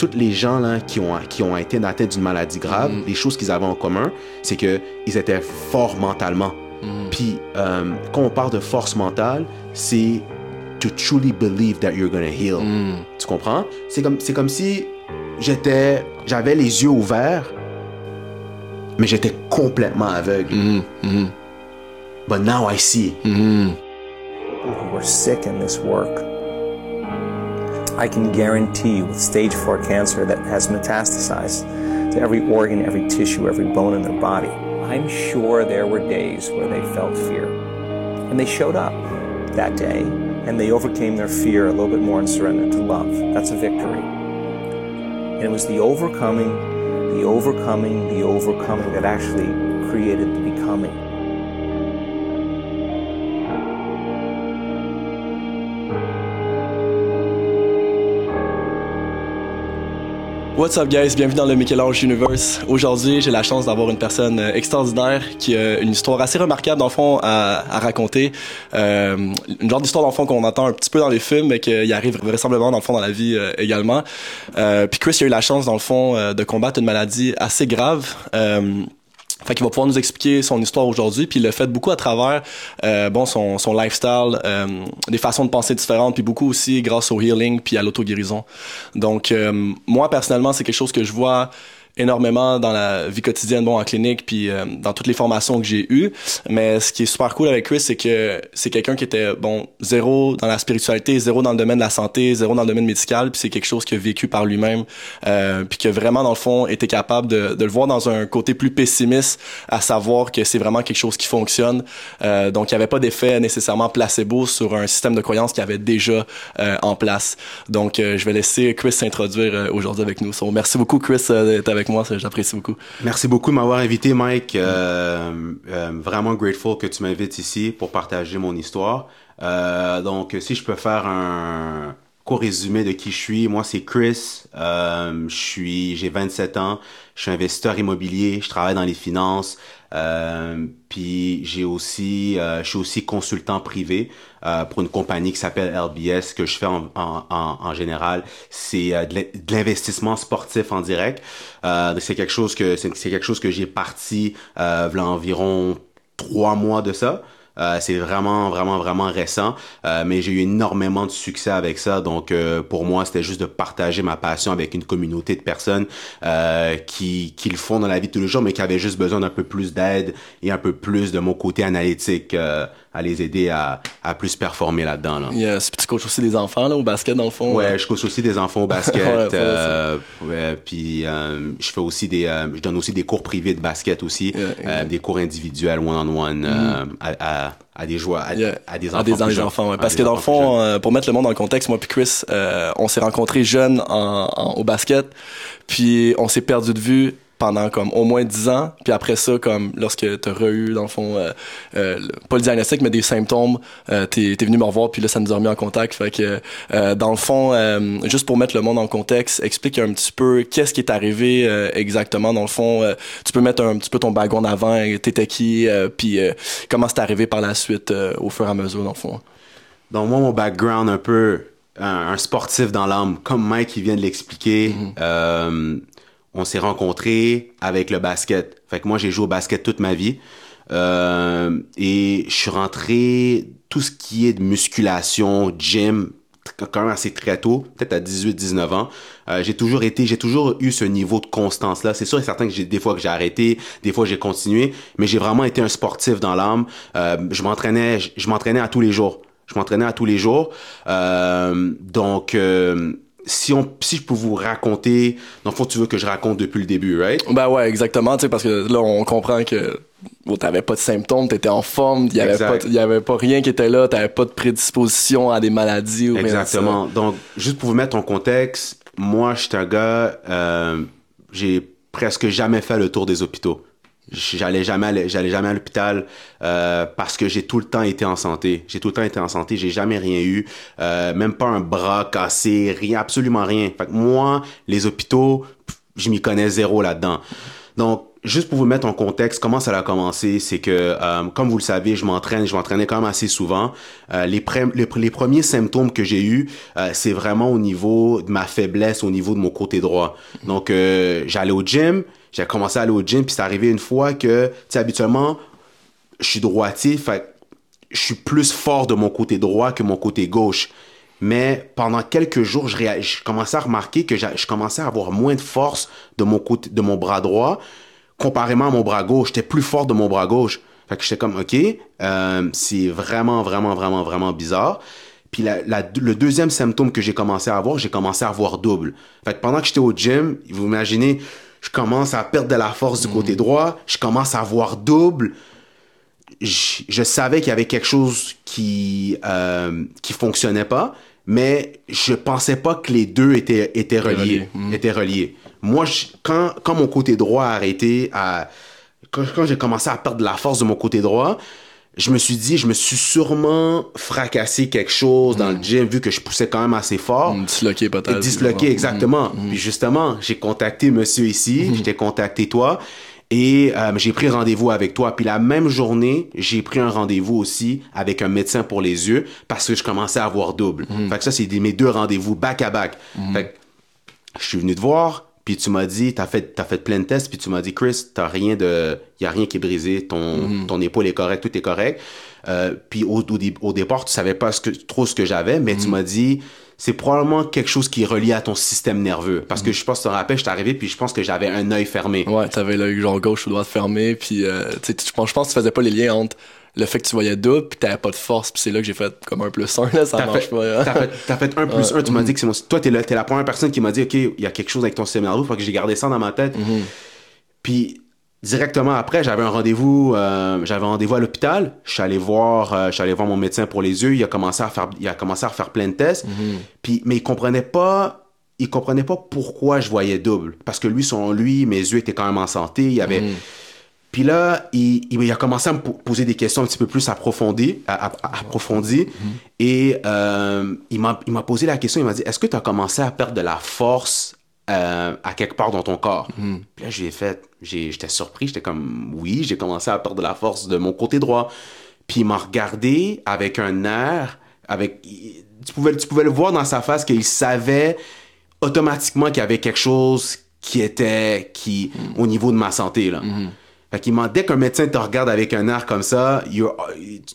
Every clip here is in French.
toutes les gens là, qui, ont, qui ont été atteints d'une maladie grave, Mhm. les choses qu'ils avaient en commun, c'est qu'ils étaient forts mentalement. Mhm. Puis, euh, quand on parle de force mentale, c'est to truly believe that you're gonna heal. Mhm. Tu comprends? C'est comme, c'est comme si j'étais, j'avais les yeux ouverts, mais j'étais complètement aveugle. But now I see. People who are sick in this work. I can guarantee you with stage 4 cancer that has metastasized to every organ, every tissue, every bone in their body, I'm sure there were days where they felt fear. And they showed up that day and they overcame their fear a little bit more and surrendered to love. That's a victory. And it was the overcoming, the overcoming, the overcoming that actually created the becoming. What's up guys, bienvenue dans le Michel-Ange Universe. Aujourd'hui, j'ai la chance d'avoir une personne euh, extraordinaire qui a une histoire assez remarquable dans le fond à, à raconter. Euh, une genre d'histoire dans le fond qu'on entend un petit peu dans les films, mais qui arrive vraisemblablement dans le fond dans la vie euh, également. Euh, puis Chris il a eu la chance dans le fond euh, de combattre une maladie assez grave. Fait qu'il va pouvoir nous expliquer son histoire aujourd'hui, puis il l'a fait beaucoup à travers euh, bon son, son lifestyle, euh, des façons de penser différentes, puis beaucoup aussi grâce au healing puis à l'auto-guérison. Donc euh, moi personnellement, c'est quelque chose que je vois énormément dans la vie quotidienne, bon, en clinique, puis euh, dans toutes les formations que j'ai eues. Mais ce qui est super cool avec Chris, c'est que c'est quelqu'un qui était, bon, zéro dans la spiritualité, zéro dans le domaine de la santé, zéro dans le domaine médical, puis c'est quelque chose qu'il a vécu par lui-même, euh, puis que vraiment, dans le fond, était capable de, le voir dans un côté plus pessimiste, à savoir que c'est vraiment quelque chose qui fonctionne. Euh, donc, il n'y avait pas d'effet nécessairement placebo sur un système de croyance qui avait déjà euh, en place. Donc, je vais laisser Chris s'introduire aujourd'hui avec nous. So, merci beaucoup, Chris, d'être avec moi. J'apprécie beaucoup. Merci beaucoup de m'avoir invité, Mike. Euh, euh, vraiment grateful que tu m'invites ici pour partager mon histoire. Euh, donc, si je peux faire un court résumé de qui je suis, moi c'est Chris. Euh, j'ai 27 ans. Je suis investisseur immobilier. Je travaille dans les finances. Euh, puis j'ai aussi, euh, je suis aussi consultant privé pour une compagnie qui s'appelle LBS que je fais en, en, en, général. C'est de l'in- de l'investissement sportif en direct. C'est quelque chose que c'est quelque chose que j'ai parti euh, environ trois mois de ça. Euh, c'est vraiment, vraiment, vraiment récent, euh, mais j'ai eu énormément de succès avec ça. Donc, euh, pour moi, c'était juste de partager ma passion avec une communauté de personnes qui, qui le font dans la vie de tous les jours, mais qui avaient juste besoin d'un peu plus d'aide et un peu plus de mon côté analytique à les aider à, à plus performer là-dedans. Là. Yes, puis tu coaches aussi des enfants là, au basket, dans le fond. Ouais, je coach aussi des enfants au basket. Ouais, ouais, euh, ouais, puis euh, je fais aussi des, euh, je donne aussi des cours privés de basket aussi, Yeah, des cours individuels one-on-one euh, à, à, à des joueurs, à, Yeah. à des enfants. À des, plus enfants, ouais. Parce que dans le fond, pour mettre le monde dans le contexte, moi puis Chris, on s'est rencontrés jeunes en, en- au basket, puis on s'est perdu de vue pendant comme au moins 10 ans, puis après ça, comme lorsque t'as eu dans le fond, euh, euh, pas le diagnostic, mais des symptômes, euh, t'es es venu me revoir, puis là, ça nous a remis en contact. Fait que, euh, dans le fond, euh, juste pour mettre le monde en contexte, explique un petit peu qu'est-ce qui est arrivé euh, exactement. Dans le fond, euh, tu peux mettre un petit peu ton background avant, t'étais qui, euh, puis euh, comment c'est arrivé par la suite euh, au fur et à mesure, dans le fond. Donc moi, mon background un peu, un, un sportif dans l'âme, comme Mike qui vient de l'expliquer, euh, on s'est rencontrés avec le basket. Fait que moi, j'ai joué au basket toute ma vie. Euh, et je suis rentré, tout ce qui est de musculation, gym, quand même assez très tôt, peut-être à 18-19 ans. Euh, j'ai toujours été, j'ai toujours eu ce niveau de constance là. C'est sûr et certain que j'ai des fois que j'ai arrêté, des fois j'ai continué, mais j'ai vraiment été un sportif dans l'âme. Euh, je m'entraînais, je, m'entraînais à tous les jours. Je m'entraînais à tous les jours. Donc si on, si je peux vous raconter, dans le fond, tu veux que je raconte depuis le début, right? Ben ouais, exactement, tu sais, parce que là, on comprend que bon, t'avais pas de symptômes, t'étais en forme, il y avait Exact. pas, y avait pas rien qui était là, t'avais pas de prédisposition à des maladies ou rien. Exactement. Donc, juste pour vous mettre en contexte, moi, je suis un gars, euh, j'ai presque jamais fait le tour des hôpitaux. J'allais jamais, j'allais jamais à l'hôpital euh, parce que j'ai tout le temps été en santé. J'ai tout le temps été en santé. J'ai jamais rien eu, euh, même pas un bras cassé, rien, absolument rien. Fait que moi, les hôpitaux, je m'y connais zéro là-dedans. Donc, juste pour vous mettre en contexte, comment ça a commencé, c'est que, euh, comme vous le savez, je m'entraîne, je m'entraînais quand même assez souvent. Euh, les, les, les, premiers symptômes que j'ai eus, euh, c'est vraiment au niveau de ma faiblesse, au niveau de mon côté droit. Donc, euh, j'allais au gym, j'ai commencé à aller au gym, puis c'est arrivé une fois que, tu sais, habituellement, je suis droitier, fait je suis plus fort de mon côté droit que mon côté gauche. Mais pendant quelques jours, je, je commençais à remarquer que je commençais à avoir moins de force de mon côté, de mon bras droit, comparément à mon bras gauche. J'étais plus fort de mon bras gauche. Fait que j'étais comme, OK, euh, c'est vraiment, vraiment, vraiment, vraiment bizarre. Puis le deuxième symptôme que j'ai commencé à avoir, j'ai commencé à avoir double. Fait que pendant que j'étais au gym, vous imaginez, je commence à perdre de la force du côté droit, je commence à avoir double. Je, je savais qu'il y avait quelque chose qui euh, qui fonctionnait pas, mais je pensais pas que les deux étaient étaient reliés. Mm. étaient reliés. Moi, je, quand quand mon côté droit a arrêté à quand, quand j'ai commencé à perdre de la force de mon côté droit, je me suis dit, je me suis sûrement fracassé quelque chose dans le gym vu que je poussais quand même assez fort. Mm, disloqué peut-être. Disloqué, Mm, exactement. mm, Puis justement, j'ai contacté monsieur ici, j'ai contacté toi et euh, j'ai pris rendez-vous avec toi. Puis la même journée, j'ai pris un rendez-vous aussi avec un médecin pour les yeux parce que je commençais à avoir double. Fait que ça, c'est mes deux rendez-vous back à back. Fait que je suis venu te voir, puis tu m'as dit, t'as fait, t'as fait plein de tests, puis tu m'as dit, Chris, t'as rien de, y a rien qui est brisé, ton, ton épaule est correcte, tout est correct. Euh, puis au, au, dé- au départ, tu savais pas ce que, trop ce que j'avais, mais tu m'as dit, c'est probablement quelque chose qui est relié à ton système nerveux. Parce que je pense, que tu te rappelles, je suis arrivé, puis je pense que j'avais un œil fermé. Ouais, t'avais l'œil genre gauche ou droite fermé, puis euh, tu sais, tu- je pense je pense que tu faisais pas les liens entre le fait que tu voyais double, puis t'avais pas de force, puis c'est là que j'ai fait comme un plus un, là, ça marche fait, pas. t'as fait, t'as fait un plus un, tu m'as dit que c'est mon, toi, t'es la, t'es la première personne qui m'a dit, OK, il y a quelque chose avec ton système nerveux, faut que j'ai gardé ça dans ma tête. Mhm. Puis, directement après, j'avais un rendez-vous, euh, j'avais un rendez-vous à l'hôpital. Je suis allé voir, euh, je suis allé voir mon médecin pour les yeux. Il a commencé à faire, il a commencé à plein de tests. Mhm. Puis, mais il comprenait pas, il comprenait pas pourquoi je voyais double. Parce que lui, selon lui, mes yeux étaient quand même en santé. Il y avait. Puis là, il, il- a commencé à me po- poser des questions un petit peu plus approfondies, à- à- approfondies. Et euh, il m'a il m'a posé la question, il m'a dit, est-ce que tu as commencé à perdre de la force euh, à quelque part dans ton corps? Puis là, j'ai fait, j'ai- j'étais surpris, j'étais comme, oui, j'ai commencé à perdre de la force de mon côté droit. Puis il m'a regardé avec un air, avec, tu pouvais, tu pouvais le voir dans sa face qu'il savait automatiquement qu'il y avait quelque chose qui était, qui, au niveau de ma santé, là. Fait qu'il m'a, dès qu'un médecin te regarde avec un air comme ça,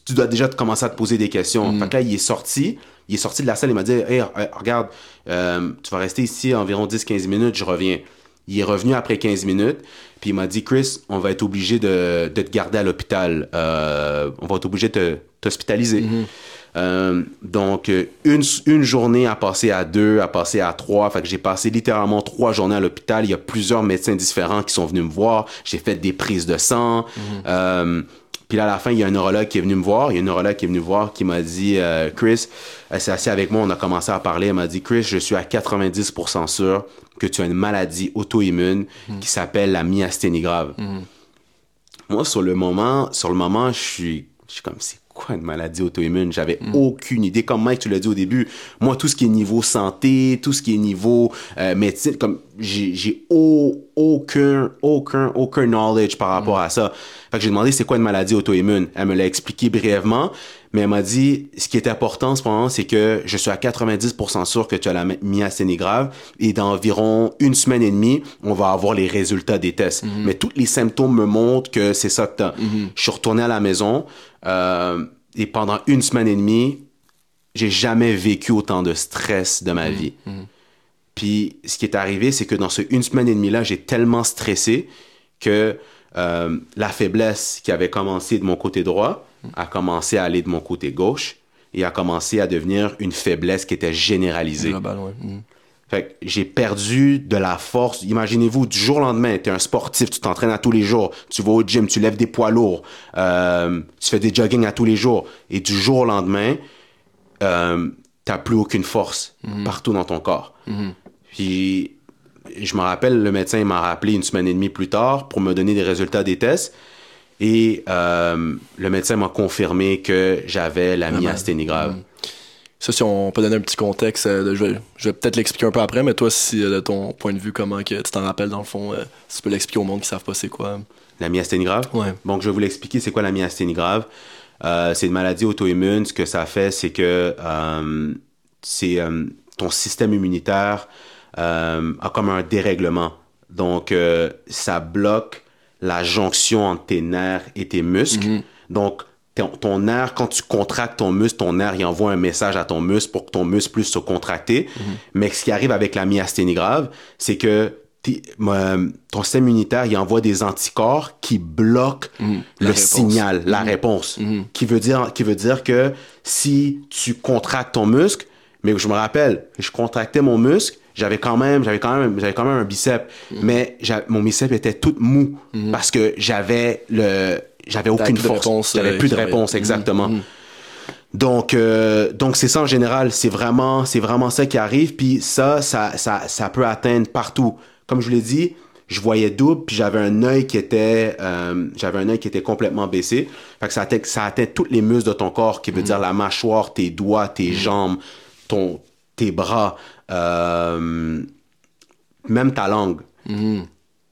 tu dois déjà te commencer à te poser des questions. Fait que là, il est sorti, il est sorti de la salle, il m'a dit, hey, regarde, euh, tu vas rester ici environ 10-15 minutes, je reviens. Il est revenu après 15 minutes, puis il m'a dit, Chris, on va être obligé de, de te garder à l'hôpital. Euh, on va être obligé de t'hospitaliser. Euh, donc, une, une journée à passer à deux, à passer à trois. Fait que j'ai passé littéralement trois journées à l'hôpital. Il y a plusieurs médecins différents qui sont venus me voir. J'ai fait des prises de sang. Euh, puis là, à la fin, il y a un neurologue qui est venu me voir. Il y a un neurologue qui est venu me voir qui m'a dit, euh, Chris, elle s'est assise avec moi, on a commencé à parler. Elle m'a dit, Chris, je suis à 90% sûr que tu as une maladie auto-immune qui s'appelle la myasthénie grave. Moi, sur le moment, sur le moment, je suis, je suis comme, c'est quoi une maladie auto-immune? J'avais aucune idée. Comme Mike, tu l'as dit au début, moi, tout ce qui est niveau santé, tout ce qui est niveau euh, médecine, comme, j'ai, j'ai au- aucun, aucun, aucun knowledge par rapport à ça. Fait que j'ai demandé c'est quoi une maladie auto-immune? Elle me l'a expliqué brièvement, mais elle m'a dit, ce qui est important en ce moment, c'est que je suis à 90% sûr que tu as la my- myasthénie grave et dans environ une semaine et demie, on va avoir les résultats des tests. Mais tous les symptômes me montrent que c'est ça que t'as. Je suis retourné à la maison euh, et pendant une semaine et demie, j'ai jamais vécu autant de stress de ma vie. Puis ce qui est arrivé, c'est que dans ce une semaine et demie là, j'ai tellement stressé que euh, la faiblesse qui avait commencé de mon côté droit a commencé à aller de mon côté gauche et a commencé à devenir une faiblesse qui était généralisée. Global, ouais. Fait que j'ai perdu de la force. Imaginez-vous, du jour au lendemain, tu es un sportif, tu t'entraînes à tous les jours, tu vas au gym, tu lèves des poids lourds, euh, tu fais des jogging à tous les jours. Et du jour au lendemain, euh, t'as plus aucune force partout dans ton corps. Puis je me rappelle, le médecin m'a rappelé une semaine et demie plus tard pour me donner des résultats des tests. Et euh, le médecin m'a confirmé que j'avais la myasthénie grave. Ça, si on peut donner un petit contexte, euh, je vais, je vais peut-être l'expliquer un peu après, mais toi, si euh, de ton point de vue, comment que tu t'en rappelles dans le fond, si tu peux l'expliquer au monde qui savent pas c'est quoi. La myasthénie grave? Ouais. Donc, je vais vous l'expliquer, c'est quoi la myasthénie grave? Euh, c'est une maladie auto-immune. Ce que ça fait, c'est que euh, c'est euh, ton système immunitaire a comme un dérèglement. Donc, ça bloque la jonction entre tes nerfs et tes muscles. Donc, ton, ton nerf, quand tu contractes ton muscle, ton nerf, il envoie un message à ton muscle pour que ton muscle puisse se contracter. Mais ce qui arrive avec la myasthénie grave, c'est que euh, ton système immunitaire, il envoie des anticorps qui bloquent La le réponse. signal, la réponse. Qui veut dire, qui veut dire que si tu contractes ton muscle, mais je me rappelle, je contractais mon muscle, j'avais quand même, j'avais quand même, j'avais quand même un biceps, mais j'a- mon biceps était tout mou parce que j'avais le, j'avais aucune force, réponse, j'avais euh, plus de réponse, travaillait. exactement. Donc, euh, donc c'est ça en général, c'est vraiment, c'est vraiment ça qui arrive. Puis ça, ça, ça, ça peut atteindre partout. Comme je vous l'ai dit, je voyais double, puis j'avais un œil qui était, euh, j'avais un œil qui était complètement baissé. Fait que ça atteint, ça atteint tous les muscles de ton corps, qui veut dire la mâchoire, tes doigts, tes jambes, ton, tes bras, euh, même ta langue.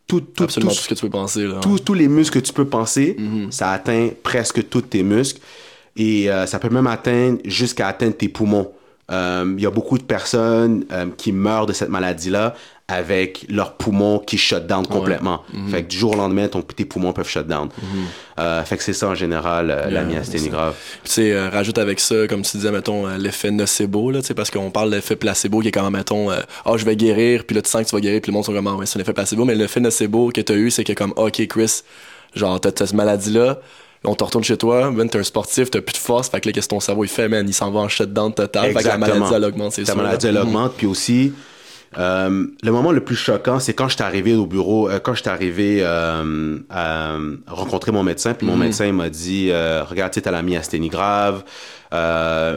Tout, tout, Absolument tout- tout ce que tu peux penser. Là, tous, tous les muscles que tu peux penser, ça atteint presque tous tes muscles. Et euh, ça peut même atteindre jusqu'à atteindre tes poumons. Euh, Il y a beaucoup de personnes qui meurent de cette maladie-là avec leurs poumons qui shut down complètement. Fait que du jour au lendemain, ton, tes poumons peuvent shut down. Euh, fait que c'est ça en général, euh, la myasthénie ça. grave. Tu sais, euh, rajoute avec ça, comme tu disais, mettons, l'effet nocebo, là, tu sais, parce qu'on parle de l'effet placebo qui est quand même, mettons, ah, je vais guérir, puis là, tu sens que tu vas guérir, puis le monde sont comme, ah, ouais, c'est un effet placebo, mais l'effet nocebo que t'as eu, c'est que comme, ok, Chris, genre, t'as t'as cette maladie-là, on te retourne chez toi, ben, t'es un sportif, t'as plus de force, fait que là, qu'est-ce que ton cerveau, il fait, man, il s'en va en shutdown total, fait que la maladie, elle augmente, c'est Ta sûr. maladie, elle là. augmente. Puis aussi, euh, le moment le plus choquant, c'est quand je suis arrivé au bureau, euh, quand je suis arrivé euh, à rencontrer mon médecin. Puis mon médecin il m'a dit, regarde, tu t'as la myasthénie grave.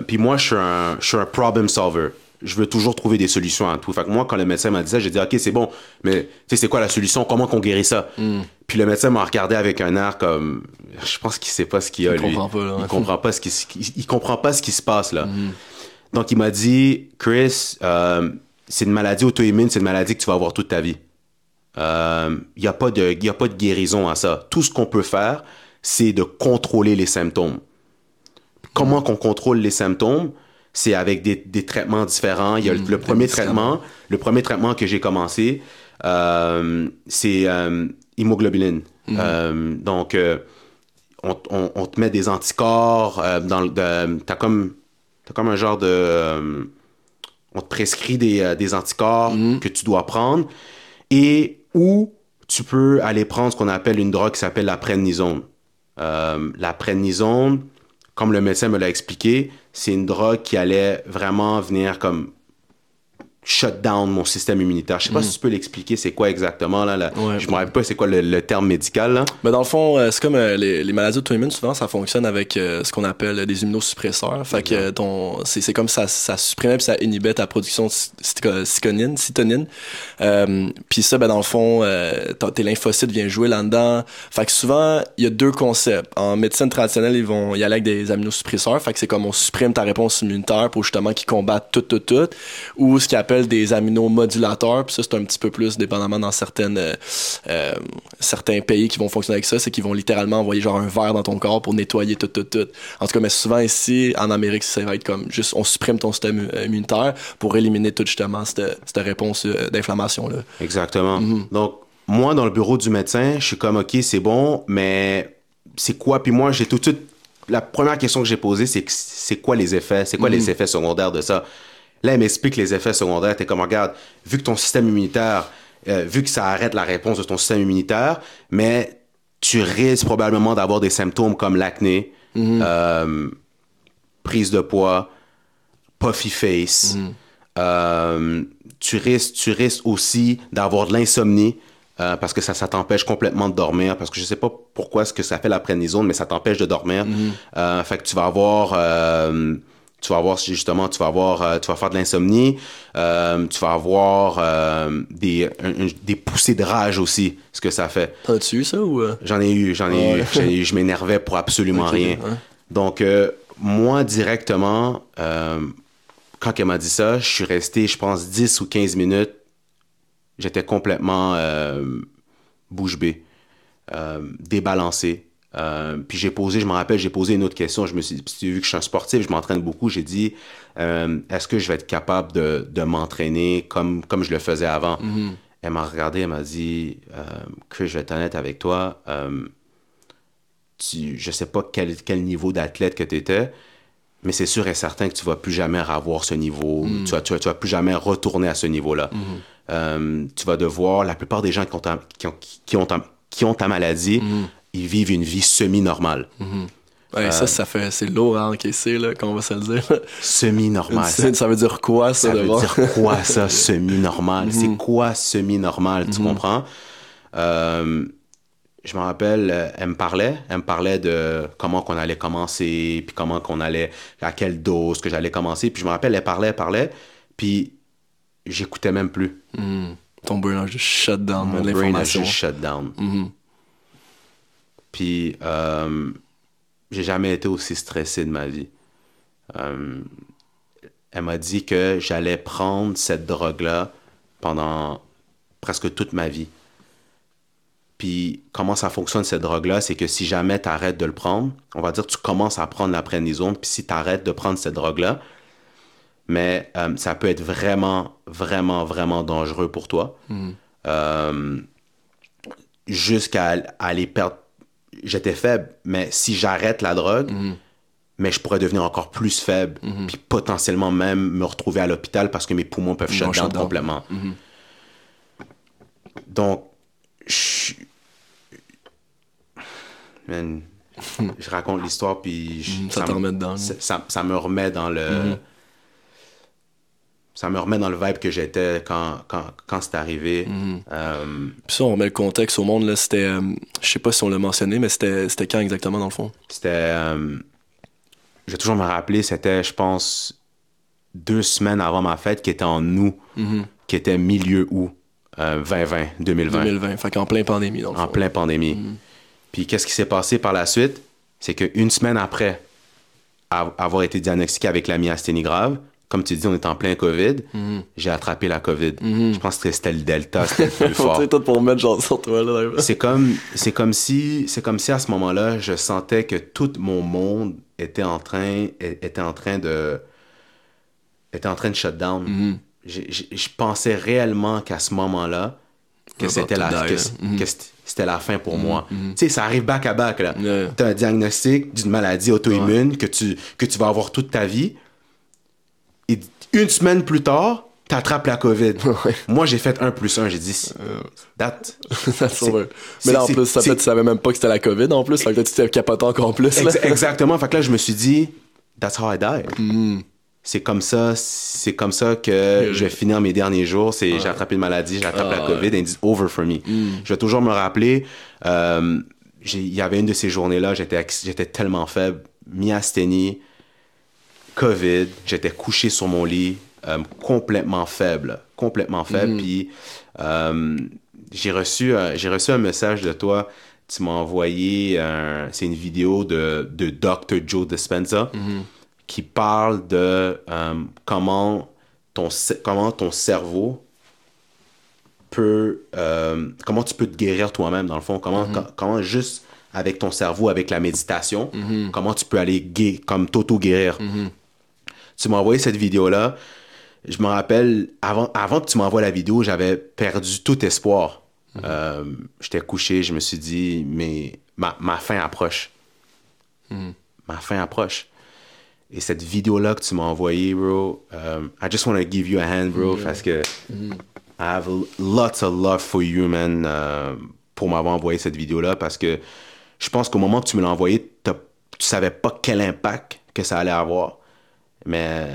Puis moi, je suis un, je suis un problem solver. Je veux toujours trouver des solutions à tout. Fait que moi, quand le médecin m'a dit ça, j'ai dit, OK, c'est bon, mais tu sais, c'est quoi la solution? Comment qu'on guérit ça? Puis le médecin m'a regardé avec un air comme, je pense qu'il sait pas ce qu'il a, Il lui. comprend pas, là. Il comprend pas ce qui, se- il, il comprend pas ce qui se passe, là. Donc, il m'a dit, Chris, c'est une maladie auto-immune, c'est une maladie que tu vas avoir toute ta vie. Il n'y a, pas de- y a pas de guérison à ça. Tout ce qu'on peut faire, c'est de contrôler les symptômes. Comment qu'on contrôle les symptômes? C'est avec des, des traitements différents. Il y a le, le premier traitement, le premier traitement que j'ai commencé, euh, c'est euh, hémoglobine. Euh, donc, euh, on, on- on te met des anticorps euh, dans de- T'as comme, t'as comme un genre de. On te prescrit des, euh, des anticorps que tu dois prendre et ou tu peux aller prendre ce qu'on appelle une drogue qui s'appelle la prednisone. Euh, la prednisone, comme le médecin me l'a expliqué, c'est une drogue qui allait vraiment venir comme shut down mon système immunitaire. Je sais pas si tu peux l'expliquer, c'est quoi exactement là. là. Ouais. je me rappelle pas c'est quoi le, le terme médical là. Mais dans le fond, euh, c'est comme euh, les, les maladies auto-immunes, souvent, ça fonctionne avec euh, ce qu'on appelle des immunosuppresseurs. Fait que euh, ton, c'est, c'est comme ça, ça supprimait puis ça inhibait ta production de cyto- cytonine, cytonine. Euh, puis ça, ben, dans le fond, euh, tes lymphocytes viennent jouer là-dedans. Fait que souvent, il y a deux concepts. En médecine traditionnelle, ils vont y aller avec des immunosuppresseurs. Fait que c'est comme on supprime ta réponse immunitaire pour justement qu'ils combattent tout, tout, tout. Ou ce qu'ils appellent des aminomodulateurs. Puis ça, c'est un petit peu plus dépendamment dans certaines, euh, euh, certains pays qui vont fonctionner avec ça. C'est qu'ils vont littéralement envoyer genre un verre dans ton corps pour nettoyer tout, tout, tout. En tout cas, mais souvent ici, en Amérique, ça va être comme juste, on supprime ton système immunitaire pour éliminer tout justement cette, cette réponse euh, d'inflammation-là. Exactement. Donc, moi, dans le bureau du médecin, je suis comme, OK, c'est bon, mais c'est quoi? Puis moi, j'ai tout de suite, la première question que j'ai posée, c'est c'est quoi les effets? C'est quoi les effets secondaires de ça? Là, elle m'explique les effets secondaires. T'es comme, regarde, vu que ton système immunitaire, euh, vu que ça arrête la réponse de ton système immunitaire, mais tu risques probablement d'avoir des symptômes comme l'acné, euh, prise de poids, puffy face. Euh, tu risques, tu risques aussi d'avoir de l'insomnie euh, parce que ça, ça t'empêche complètement de dormir. Parce que je sais pas pourquoi ce que ça fait la prénisone, mais ça t'empêche de dormir. Euh, fait que tu vas avoir, euh, tu vas avoir justement, tu vas avoir, euh, tu vas faire de l'insomnie. Euh, tu vas avoir euh, des, un- un- des poussées de rage aussi, ce que ça fait. T'en as-tu eu ça ou. J'en ai eu, j'en ai eu. Eu, Je m'énervais pour absolument rien. Donc, moi, directement, quand elle m'a dit ça, je suis resté, je pense, 10 ou 15 minutes. J'étais complètement bouche bée, débalancé. Euh, puis j'ai posé, je me rappelle, j'ai posé une autre question. Je me suis dit, vu que je suis un sportif, je m'entraîne beaucoup, j'ai dit, euh, est-ce que je vais être capable de, de m'entraîner comme, comme je le faisais avant? Elle m'a regardé, elle m'a dit, euh, que je vais être honnête avec toi, tu, je sais pas quel, quel niveau d'athlète que tu étais, mais c'est sûr et certain que tu vas plus jamais avoir ce niveau, tu, vas, tu, vas, tu vas plus jamais retourner à ce niveau-là. Euh, tu vas devoir, la plupart des gens qui ont ta, qui ont, qui ont ta, qui ont ta maladie, ils vivent une vie semi-normale. Ouais, ça, ça fait, c'est lourd à encaisser, là, qu'on va se le dire. Semi-normale. ça, ça veut dire quoi, ça, Ça veut dire quoi ça, semi-normal? C'est quoi semi-normal, tu comprends? Euh, je me rappelle, euh, elle me parlait, elle me parlait de comment qu'on allait commencer, puis comment qu'on allait, à quelle dose que j'allais commencer. Puis je me rappelle, elle parlait, elle parlait, puis j'écoutais même plus. Ton brain a juste shut down Mon brain a juste shut down. Puis, euh, j'ai jamais été aussi stressé de ma vie. Euh, elle m'a dit que j'allais prendre cette drogue-là pendant presque toute ma vie. Puis, comment ça fonctionne cette drogue-là, c'est que si jamais tu arrêtes de le prendre, on va dire que tu commences à prendre la prénisone, puis si tu arrêtes de prendre cette drogue-là, mais euh, ça peut être vraiment, vraiment, vraiment dangereux pour toi. Euh, Jusqu'à aller perdre. J'étais faible, mais si j'arrête la drogue, mais je pourrais devenir encore plus faible, puis potentiellement même me retrouver à l'hôpital parce que mes poumons peuvent shut down complètement. Donc, je... Man, je raconte l'histoire, puis... je- Mhm, ça te me- remet dedans. Ça, ça- ça me remet dans le... Ça me remet dans le vibe que j'étais quand, quand, quand c'est arrivé. Euh, Puis ça, on remet le contexte au monde, là, c'était, euh, je sais pas si on l'a mentionné, mais c'était, c'était quand exactement, dans le fond? C'était. euh, je vais toujours me rappeler, c'était, je pense, deux semaines avant ma fête, qui était en août, qui était milieu août, euh, 2020, 2020, 2020, fait qu'en plein pandémie, dans le en fond. plein pandémie. Puis qu'est-ce qui s'est passé par la suite? C'est qu'une semaine après av- avoir été diagnostiqué avec la myasthénie grave, comme tu dis, on est en plein COVID, j'ai attrapé la COVID. Je pense que c'était le Delta, c'était le plus fort. tout pour mettre genre sur toi, là. C'est comme, c'est comme si, c'est comme si à ce moment-là, je sentais que tout mon monde était en train, était en train de, était en train de shut down. J'ai- Je pensais réellement qu'à ce moment-là, que c'était la, que Mhm. que c'était- fin pour moi. Tu sais, ça arrive back à back, là. Yeah. T'as un diagnostic d'une maladie auto-immune que tu, que tu vas avoir toute ta vie. Et une semaine plus tard, t'attrapes la COVID. Moi, j'ai fait un plus un. J'ai dit, over. c'est- Mais là, en plus, ça fait, tu savais même pas que c'était la COVID, en plus. Fait que là, tu t'es capoté encore plus, là. Ex- exactement. Fait que là, je me suis dit, that's how I die. C'est comme ça, c'est comme ça que je vais finir mes derniers jours. C'est j'ai attrapé une maladie, j'ai attrapé la Ah, COVID, and it's over for me. Je vais toujours me rappeler. euh, Il y avait une de ces journées-là, j'étais j'étais tellement faible, myasthénie, COVID, j'étais couché sur mon lit, euh, complètement faible, complètement faible. Puis euh, j'ai reçu, j'ai reçu un message de toi. Tu m'as envoyé, un- c'est une vidéo de, de Dr. Joe Dispenza qui parle de euh, comment, ton, comment ton cerveau peut, comment tu peux te guérir toi-même dans le fond, comment, co- comment juste avec ton cerveau, avec la méditation, comment tu peux aller comme t'auto-guérir. Tu m'as envoyé cette vidéo-là. Je me rappelle, avant, avant que tu m'envoies la vidéo, j'avais perdu tout espoir. Euh, J'étais couché, je me suis dit, mais ma, ma fin approche. Ma fin approche. Et cette vidéo-là que tu m'as envoyée, bro, um, I just want to give you a hand, bro, parce que I have lots of love for you, man, euh, pour m'avoir envoyé cette vidéo-là, parce que je pense qu'au moment que tu me l'as envoyé, tu savais pas quel impact que ça allait avoir, mais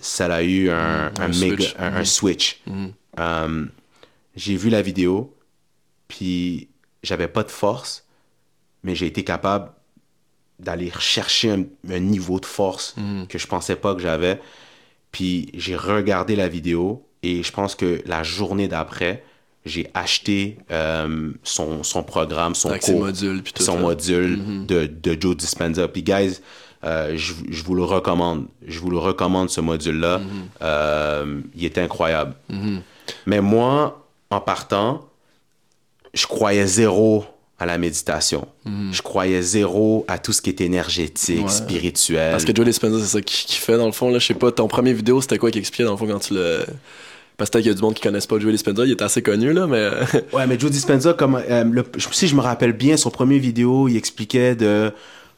ça a eu un, un, un méga- switch. un- un switch. Um, j'ai vu la vidéo, puis j'avais pas de force, mais j'ai été capable d'aller chercher un, un niveau de force que je pensais pas que j'avais. Puis j'ai regardé la vidéo et je pense que la journée d'après, j'ai acheté euh, son, son programme, son cours, tout son ça. module de, de Joe Dispenza. Puis guys, Euh, je, je vous le recommande. Je vous le recommande, ce module-là. Euh, il est incroyable. Mais moi, en partant, je croyais zéro à la méditation. Je croyais zéro à tout ce qui est énergétique, Ouais. spirituel. Parce que Joe Dispenza, c'est ça qu'il qu'il fait dans le fond. Là. Je sais pas, ton premier vidéo, c'était quoi qu'il expliquait dans le fond quand tu le. Parce que qu'il y a du monde qui connaisse pas Joe Dispenza, il est assez connu là, mais. Ouais, mais Joe Dispenza, comme, euh, le- si je me rappelle bien, son premier vidéo, il expliquait de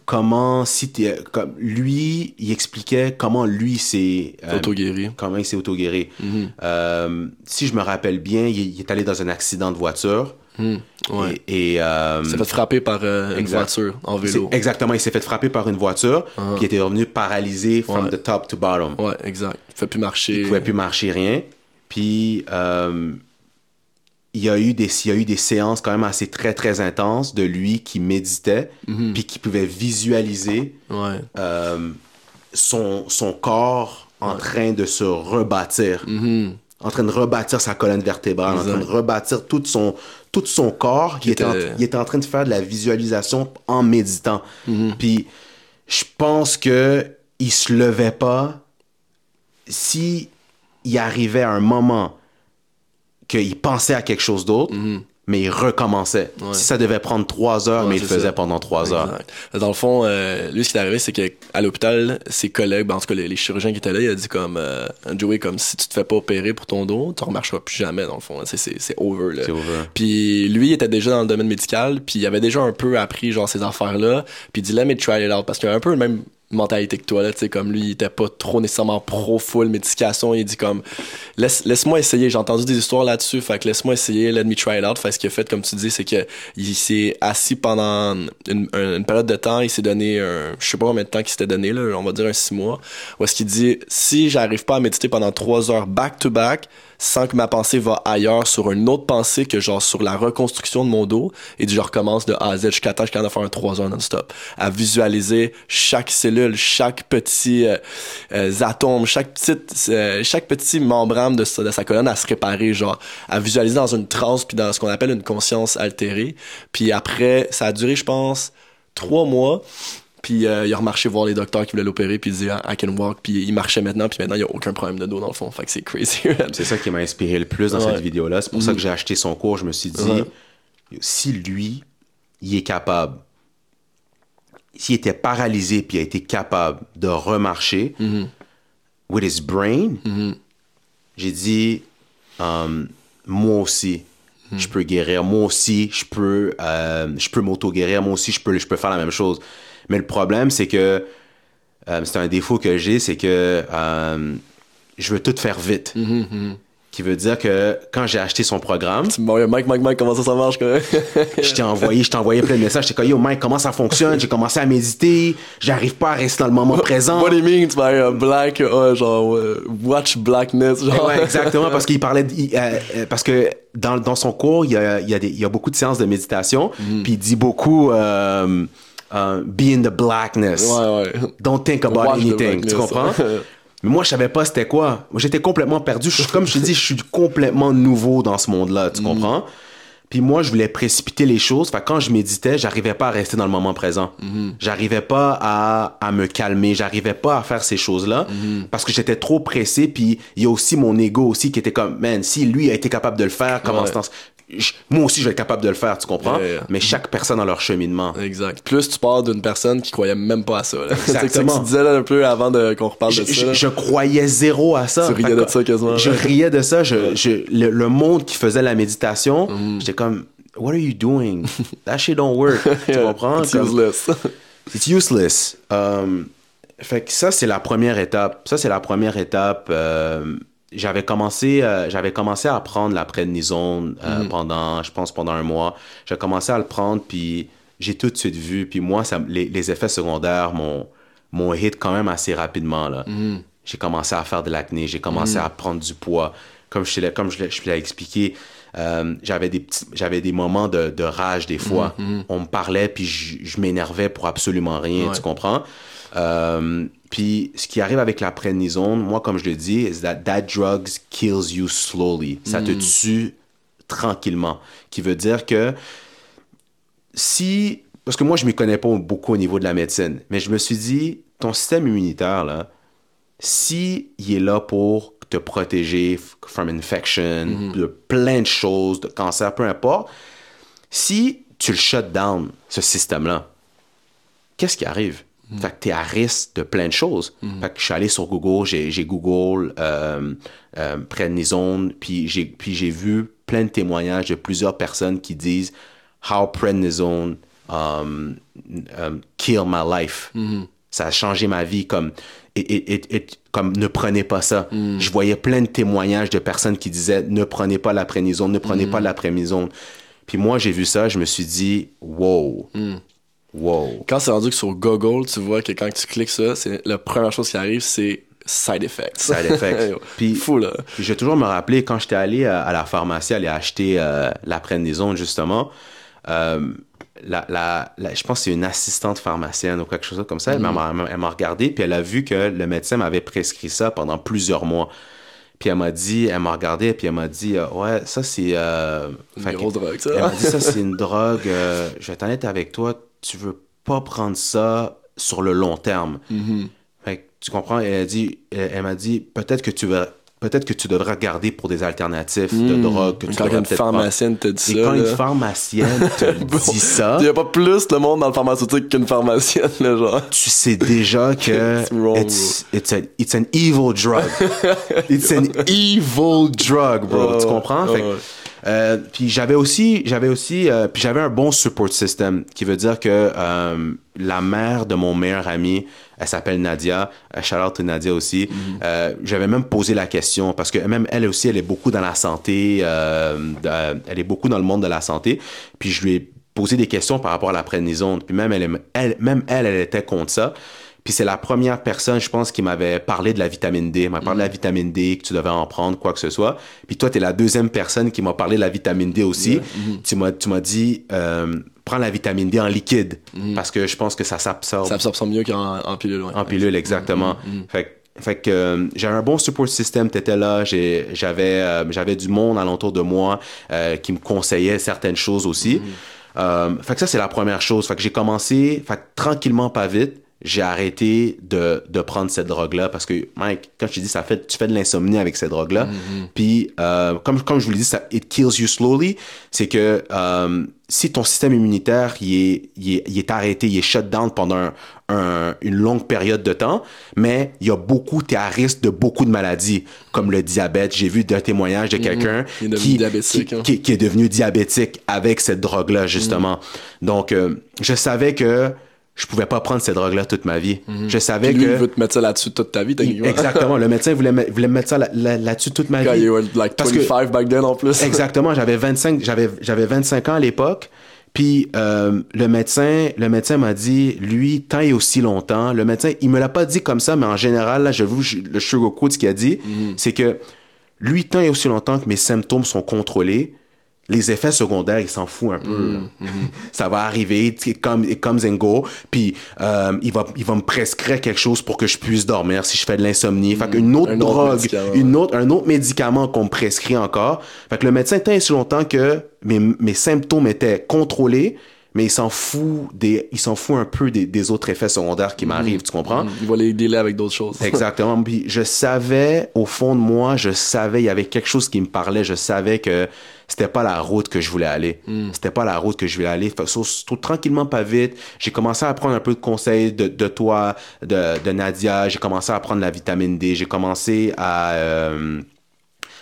comment, si comme, lui, il expliquait comment lui s'est, euh, Auto-guéri. comment il s'est auto-guéri. Mhm. Euh, si je me rappelle bien, il, il est allé dans un accident de voiture. Ouais. Et, et, euh, Il s'est fait frapper par une voiture en vélo. Exactement, il s'est fait frapper par une voiture, Uh-huh. puis il était revenu paralysé from Ouais. the top to bottom. Ouais, exact. Il fait plus marcher. Il pouvait plus marcher rien. Puis il y a eu des il y a eu des séances quand même assez très très intenses de lui qui méditait Mhm. puis qui pouvait visualiser Ouais. euh, son son corps en train de se rebâtir. Mhm. En train de rebâtir sa colonne vertébrale, en train de rebâtir tout son, tout son corps. Il était, en, il était en train de faire de la visualisation en méditant. Mhm. Puis je pense que il se levait pas si il arrivait à un moment qu'il pensait à quelque chose d'autre, mais il recommençait. Mhm. Ouais. Si ça devait prendre trois heures, Ouais, mais il le faisait ça. pendant trois heures. Dans le fond, euh, lui, ce qui est arrivé, c'est qu'à l'hôpital, ses collègues, ben, en tout cas, les, les chirurgiens qui étaient là, il a dit comme, euh, Joey, comme si tu te fais pas opérer pour ton dos, tu remarcheras plus jamais, dans le fond. C'est- over, là. C'est over. Puis lui, il était déjà dans le domaine médical, puis il avait déjà un peu appris, genre, ces affaires-là, puis il dit, let me try it out, parce qu'il a un peu le même mentalité que toi, là, tu sais, comme lui, il était pas trop nécessairement pro full médication, il dit comme, laisse, laisse-moi essayer, j'ai entendu des histoires là-dessus, fait que laisse-moi essayer, let me try it out, fait ce qu'il a fait, comme tu dis, c'est que il s'est assis pendant une, un- une période de temps, il s'est donné un, je sais pas combien de temps qu'il s'était donné, là, on va dire un six mois, où est-ce qu'il dit, si j'arrive pas à méditer pendant trois heures back to back, sans que ma pensée va ailleurs sur une autre pensée que genre sur la reconstruction de mon dos. Et je recommence de A à Z jusqu'à temps de faire un 3 heures non-stop. À visualiser chaque cellule chaque petit euh, euh, atome chaque petite euh, chaque petit membrane de sa, de sa colonne à se réparer genre. À visualiser dans une transe puis dans ce qu'on appelle une conscience altérée. Puis après ça a duré je pense trois mois puis euh, il a remarché voir les docteurs qui voulaient l'opérer, puis il disait I can walk, puis il marchait maintenant, puis maintenant il y a aucun problème de dos dans le fond. Fait que c'est crazy. C'est ça qui m'a inspiré le plus dans Ouais. cette vidéo-là. C'est pour ça que j'ai acheté son cours. Je me suis dit, Ouais. si lui, il est capable, s'il était paralysé puis il a été capable de remarcher with his brain, j'ai dit, um, moi aussi, je peux guérir. Moi aussi, je peux, euh, je peux m'auto-guérir. Moi aussi, je peux, je peux faire la même chose. Mais le problème, c'est que euh, c'est un défaut que j'ai, c'est que euh, je veux tout faire vite. Qui veut dire que quand j'ai acheté son programme, Bon, Mike, Mike, Mike, comment ça, ça marche, quoi? je t'ai envoyé, je t'ai envoyé plein de messages. J'étais comme, yo, Mike, comment ça fonctionne? J'ai commencé à méditer. J'arrive pas à rester dans le moment présent. What do you mean by uh, black, uh, genre, uh, watch blackness, genre? Ouais, exactement, parce qu'il parlait, il, euh, euh, parce que dans, dans son cours, il y a, il y, a des- il y a beaucoup de séances de méditation, Mhm. puis il dit beaucoup euh, be in the blackness. Ouais, ouais. Don't think about Watch anything. Tu comprends? Mais moi, je savais pas c'était quoi. Moi, j'étais complètement perdu. Je comme je te dis, je suis complètement nouveau dans ce monde-là. Tu comprends? Puis moi, je voulais précipiter les choses. Fait quand je méditais, j'arrivais pas à rester dans le moment présent. Mhm. J'arrivais pas à, à me calmer. J'arrivais pas à faire ces choses-là Mhm. parce que j'étais trop pressé. Puis il y a aussi mon ego aussi qui était comme, man, si lui a été capable de le faire, comment Ouais. Moi aussi, je vais être capable de le faire. Tu comprends? Yeah, yeah. Mais chaque personne a leur cheminement. Exact. Plus tu pars d'une personne qui croyait même pas à ça, là. C'est ce que Exactement. tu disais, là, un peu avant de, qu'on reparle je, de ça. je- croyais zéro à ça. Tu riais de ça quasiment, Je riais de ça. Je, je- le, le monde qui faisait la méditation, Mm-hmm. j'étais comme, What are you doing? That shit don't work. tu comprends? It's Comme- useless. It's useless. Um, fait que ça, c'est la première étape. Ça, c'est la première étape. Euh, j'avais commencé, euh, j'avais commencé à prendre la prednisone euh, Mm-hmm. pendant, je pense, pendant un mois. J'ai commencé à le prendre, puis j'ai tout de suite vu. Puis moi, ça, les, les effets secondaires m'ont, hit quand même assez rapidement. Là. Mm-hmm. J'ai commencé à faire de l'acné, j'ai commencé à prendre du poids. Comme je, te l'ai- comme je, l'ai- je te l'ai expliqué, euh, j'avais des j'avais des moments de, de rage des fois. On me parlait, puis je, je m'énervais pour absolument rien, Ouais. tu comprends? Euh, puis ce qui arrive avec la prednisone, moi, comme je le dis, is that that drugs kills you slowly. Ça te tue tranquillement. Qui veut dire que si... Parce que moi, je ne m'y connais pas beaucoup au niveau de la médecine, mais je me suis dit, ton système immunitaire, là, si il est là pour te protéger from infection, de plein de choses, de cancer, peu importe, si tu le shut down, ce système-là, qu'est-ce qui arrive? Fait que tu es à risque de plein de choses. Fait que je suis allé sur Google, j'ai, Google euh, euh, puis j'ai, puis j'ai vu plein de témoignages de plusieurs personnes qui disent How prednisone um, um, killed my life. Ça a changé ma vie comme, comme ne prenez pas ça. Je voyais plein de témoignages de personnes qui disaient ne prenez pas la prednisone, ne prenez pas la prednisone. Puis moi, j'ai vu ça, je me suis dit wow. Wow. Quand c'est rendu que sur Google, tu vois que quand tu cliques ça, c'est la première chose qui arrive, c'est side effects. Side effects. Puis- Fou, là. Puis je vais toujours me rappeler quand j'étais allé à, à la pharmacie aller acheter euh, la prednisone justement. euh, la, la, la- je pense que c'est une assistante pharmacienne ou quelque chose comme ça. Elle m'a- Elle m'a regardé puis elle a vu que le médecin m'avait prescrit ça pendant plusieurs mois. Puis elle m'a dit, elle m'a regardé puis elle m'a dit, euh, ouais, ça c'est. Euh, Une grosse drogue, ça. Elle m'a dit, ça c'est une drogue. euh, je vais être honnête avec toi, tu veux pas prendre ça sur le long terme. Mm-hmm. Fait que tu comprends? Elle a dit, elle, elle m'a dit, peut-être que tu vas, peut-être que tu devrais regarder pour des alternatives de drogue que tu Mm. Quand devrais une prendre. pharmacienne te dit Et ça, quand une pharmacienne te Bon, dit ça, Il y a pas plus de monde dans le pharmaceutique qu'une pharmacienne, là, genre. tu sais déjà que It's wrong, it's, it's, a- it's an evil drug. it's an evil drug, bro. Tu comprends? Fait. Euh, puis j'avais aussi, j'avais aussi, euh, puis j'avais un bon support system, qui veut dire que euh, la mère de mon meilleur ami, elle s'appelle Nadia. To Nadia aussi. Mm-hmm. J'avais même posé la question parce que même elle aussi, elle est beaucoup dans la santé. elle est beaucoup dans le monde de la santé. Puis je lui ai posé des questions par rapport à la prednisone. Puis même elle, elle, même elle, elle était contre ça. Puis c'est la première personne, je pense, qui m'avait parlé de la vitamine D. M'a parlé de la vitamine D, que tu devais en prendre, quoi que ce soit. Puis toi, tu es la deuxième personne qui m'a parlé de la vitamine D aussi. Tu m'as tu m'as dit, euh, prends la vitamine D en liquide. Parce que je pense que ça s'absorbe Ça absorbe mieux qu'en en pilule, ouais. en pilule, exactement. Fait, que- fait que euh, j'avais un bon support system, t'étais là, j'avais euh, j'avais du monde alentour de moi euh, qui me conseillait certaines choses aussi. Euh, fait que ça, c'est la première chose. Fait que j'ai commencé, fait que tranquillement, pas vite, j'ai arrêté de, de prendre cette drogue-là parce que, Mike, quand je te dis, ça fait, tu fais de l'insomnie avec cette drogue-là. Puis, euh, comme, comme je vous l'ai dit, ça, it kills you slowly. C'est que euh, si ton système immunitaire, il est, il est, il est arrêté, il est shut down pendant un- un- une longue période de temps, mais il y a beaucoup, tu es à risque de beaucoup de maladies, comme le diabète. J'ai vu d'un témoignage de quelqu'un Il est devenu qui, diabétique, qui- hein. qui- qui est devenu diabétique avec cette drogue-là, justement. Donc, euh, je savais que je pouvais pas prendre cette drogue-là toute ma vie. Je savais lui, il que... veut te mettre ça là-dessus toute ta vie. Exactement. Le médecin voulait, me- voulait me mettre ça là- là- là-dessus toute ma Quand vie. il was like Parce que- 25 back then en plus. Exactement, j'avais 25 j'avais j'avais 25 ans à l'époque. Puis euh, le médecin le médecin m'a dit lui tant et aussi longtemps, le médecin il me l'a pas dit comme ça mais en général là je vous le sugarcoat ce qu'il a dit, c'est que lui tant et aussi longtemps que mes symptômes sont contrôlés, les effets secondaires, il s'en fout un peu. là. ça va arriver, comme it comes and go, puis euh, il va il va me prescrire quelque chose pour que je puisse dormir si je fais de l'insomnie. Fait qu'une autre Un drogue, une autre, un autre médicament qu'on me prescrit encore. Fait que le médecin tant et si longtemps que mes, mes symptômes étaient contrôlés, mais il s'en fout des, il s'en fout un peu des, des autres effets secondaires qui m'arrivent, tu comprends? Il va les dealer avec d'autres choses. Exactement. Puis je savais, au fond de moi, je savais, il y avait quelque chose qui me parlait. Je savais que c'était pas la route que je voulais aller. C'était pas la route que je voulais aller. Fait tranquillement, pas vite, j'ai commencé à prendre un peu de conseils de, de toi, de, de Nadia. J'ai commencé à prendre la vitamine D. J'ai commencé à... euh,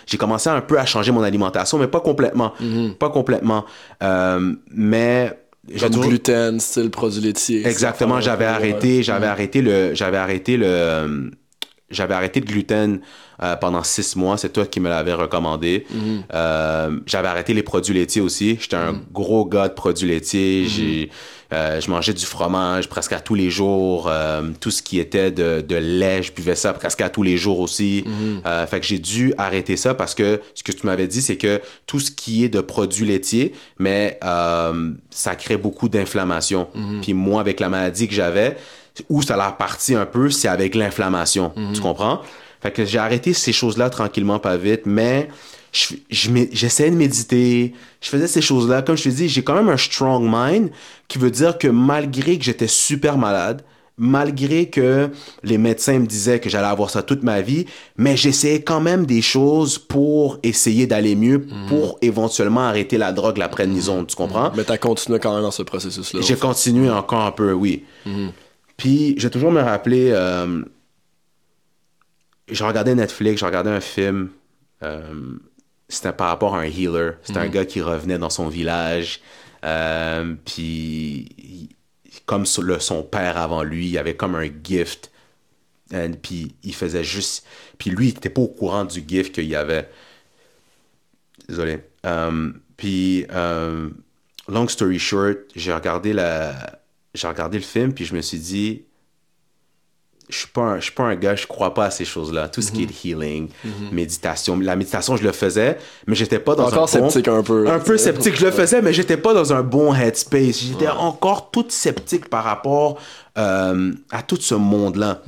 j'ai commencé un peu à changer mon alimentation, mais pas complètement. Pas complètement. Euh, mais... Comme toujours- gluten, style produit laitier. Exactement, j'avais arrêté, j'avais arrêté le, j'avais arrêté le, euh, j'avais arrêté le gluten euh, pendant six mois. C'est toi qui me l'avais recommandé. Euh, j'avais arrêté les produits laitiers aussi. J'étais un gros gars de produits laitiers. J'ai, euh, je mangeais du fromage presque à tous les jours. Tout ce qui était de, de lait, je buvais ça presque à tous les jours aussi. Fait que j'ai dû arrêter ça parce que ce que tu m'avais dit, c'est que tout ce qui est de produits laitiers, mais euh, ça crée beaucoup d'inflammation. Puis moi, avec la maladie que j'avais, où ça l'a parti un peu, c'est avec l'inflammation. Tu comprends? Fait que j'ai arrêté ces choses-là tranquillement, pas vite, mais je- je j'essayais de méditer, je faisais ces choses-là. Comme je te dis, j'ai quand même un strong mind qui veut dire que malgré que j'étais super malade, malgré que les médecins me disaient que j'allais avoir ça toute ma vie, mais j'essayais quand même des choses pour essayer d'aller mieux, pour éventuellement arrêter la drogue, la prednisone, tu comprends? Mais t'as continué quand même dans ce processus-là. J'ai continué encore un peu, oui. Puis, j'ai toujours me rappelé, euh, je regardais Netflix, je regardais un film, euh, c'était par rapport à un healer. C'était un gars qui revenait dans son village, euh, puis comme le- son père avant lui, il avait comme un gift, and puis il faisait juste, puis lui, il était pas au courant du gift qu'il y avait. Désolé. Puis, long story short, j'ai regardé la, j'ai regardé le film, puis je me suis dit, je suis pas un, je suis pas un gars, je crois pas à ces choses-là. Tout ce qui est healing, méditation. La méditation, je le faisais, mais j'étais pas dans Encore un bon- sceptique un peu. Un peu sceptique, je le faisais, mais j'étais pas dans un bon headspace. J'étais encore toute sceptique par rapport euh, à tout ce monde-là.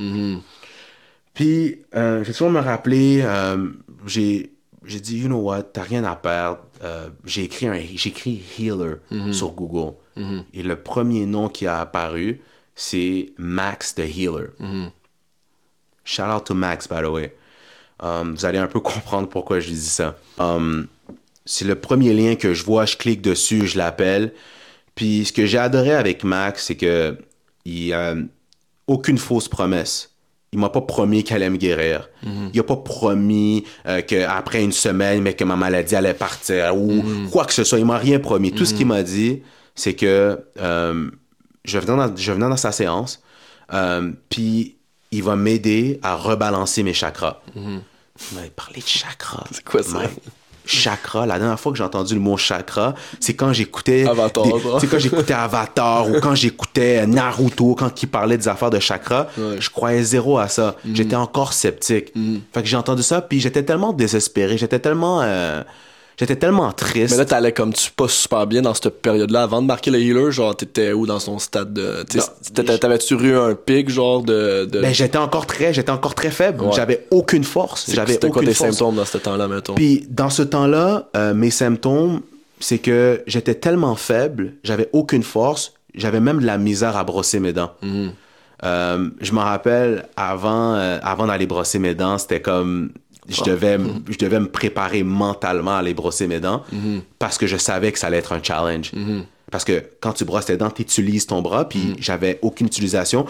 Puis, euh, j'ai toujours me rappelé, euh, j'ai, dit, you know what, t'as rien à perdre. Euh, j'ai écrit un, écrit healer sur Google. Et le premier nom qui a apparu, c'est Max the Healer. Shout out to Max, by the way. Um, vous allez un peu comprendre pourquoi je dis ça. Um, c'est le premier lien que je vois, je clique dessus, je l'appelle. Puis ce que j'ai adoré avec Max, c'est que il a aucune fausse promesse. Il m'a pas promis qu'elle allait me guérir. Il a pas promis euh, qu'après une semaine, mais que ma maladie allait partir ou quoi que ce soit. Il m'a rien promis. Tout ce qu'il m'a dit, c'est que euh, je, venais dans, je venais dans sa séance, euh, puis il va m'aider à rebalancer mes chakras. Il m'a parlé de chakras. C'est quoi ça? Chakra, la dernière fois que j'ai entendu le mot chakra, c'est quand j'écoutais c'est quand j'écoutais Avatar ou quand j'écoutais Naruto, quand il parlait des affaires de chakra, Ouais. je croyais zéro à ça. Mm. J'étais encore sceptique. Fait que j'ai entendu ça, puis j'étais tellement désespéré, j'étais tellement, euh, j'étais tellement triste. Mais là, t'allais comme tu pas super bien dans cette période-là. Avant de marquer le healer, genre, t'étais où dans son stade de. T'avais-tu eu un pic, genre, de. de... Ben, j'étais encore très, j'étais encore très faible. Ouais. J'avais aucune force. J'avais C'était quoi tes force. symptômes dans ce temps-là, mettons? Puis dans ce temps-là, euh, mes symptômes, c'est que j'étais tellement faible, j'avais aucune force, j'avais même de la misère à brosser mes dents. Mhm. Euh, je me rappelle, avant, euh, avant d'aller brosser mes dents, c'était comme... Je devais, je devais me préparer mentalement à aller brosser mes dents parce que je savais que ça allait être un challenge. Parce que quand tu brosses tes dents, tu utilises ton bras, puis j'avais aucune utilisation.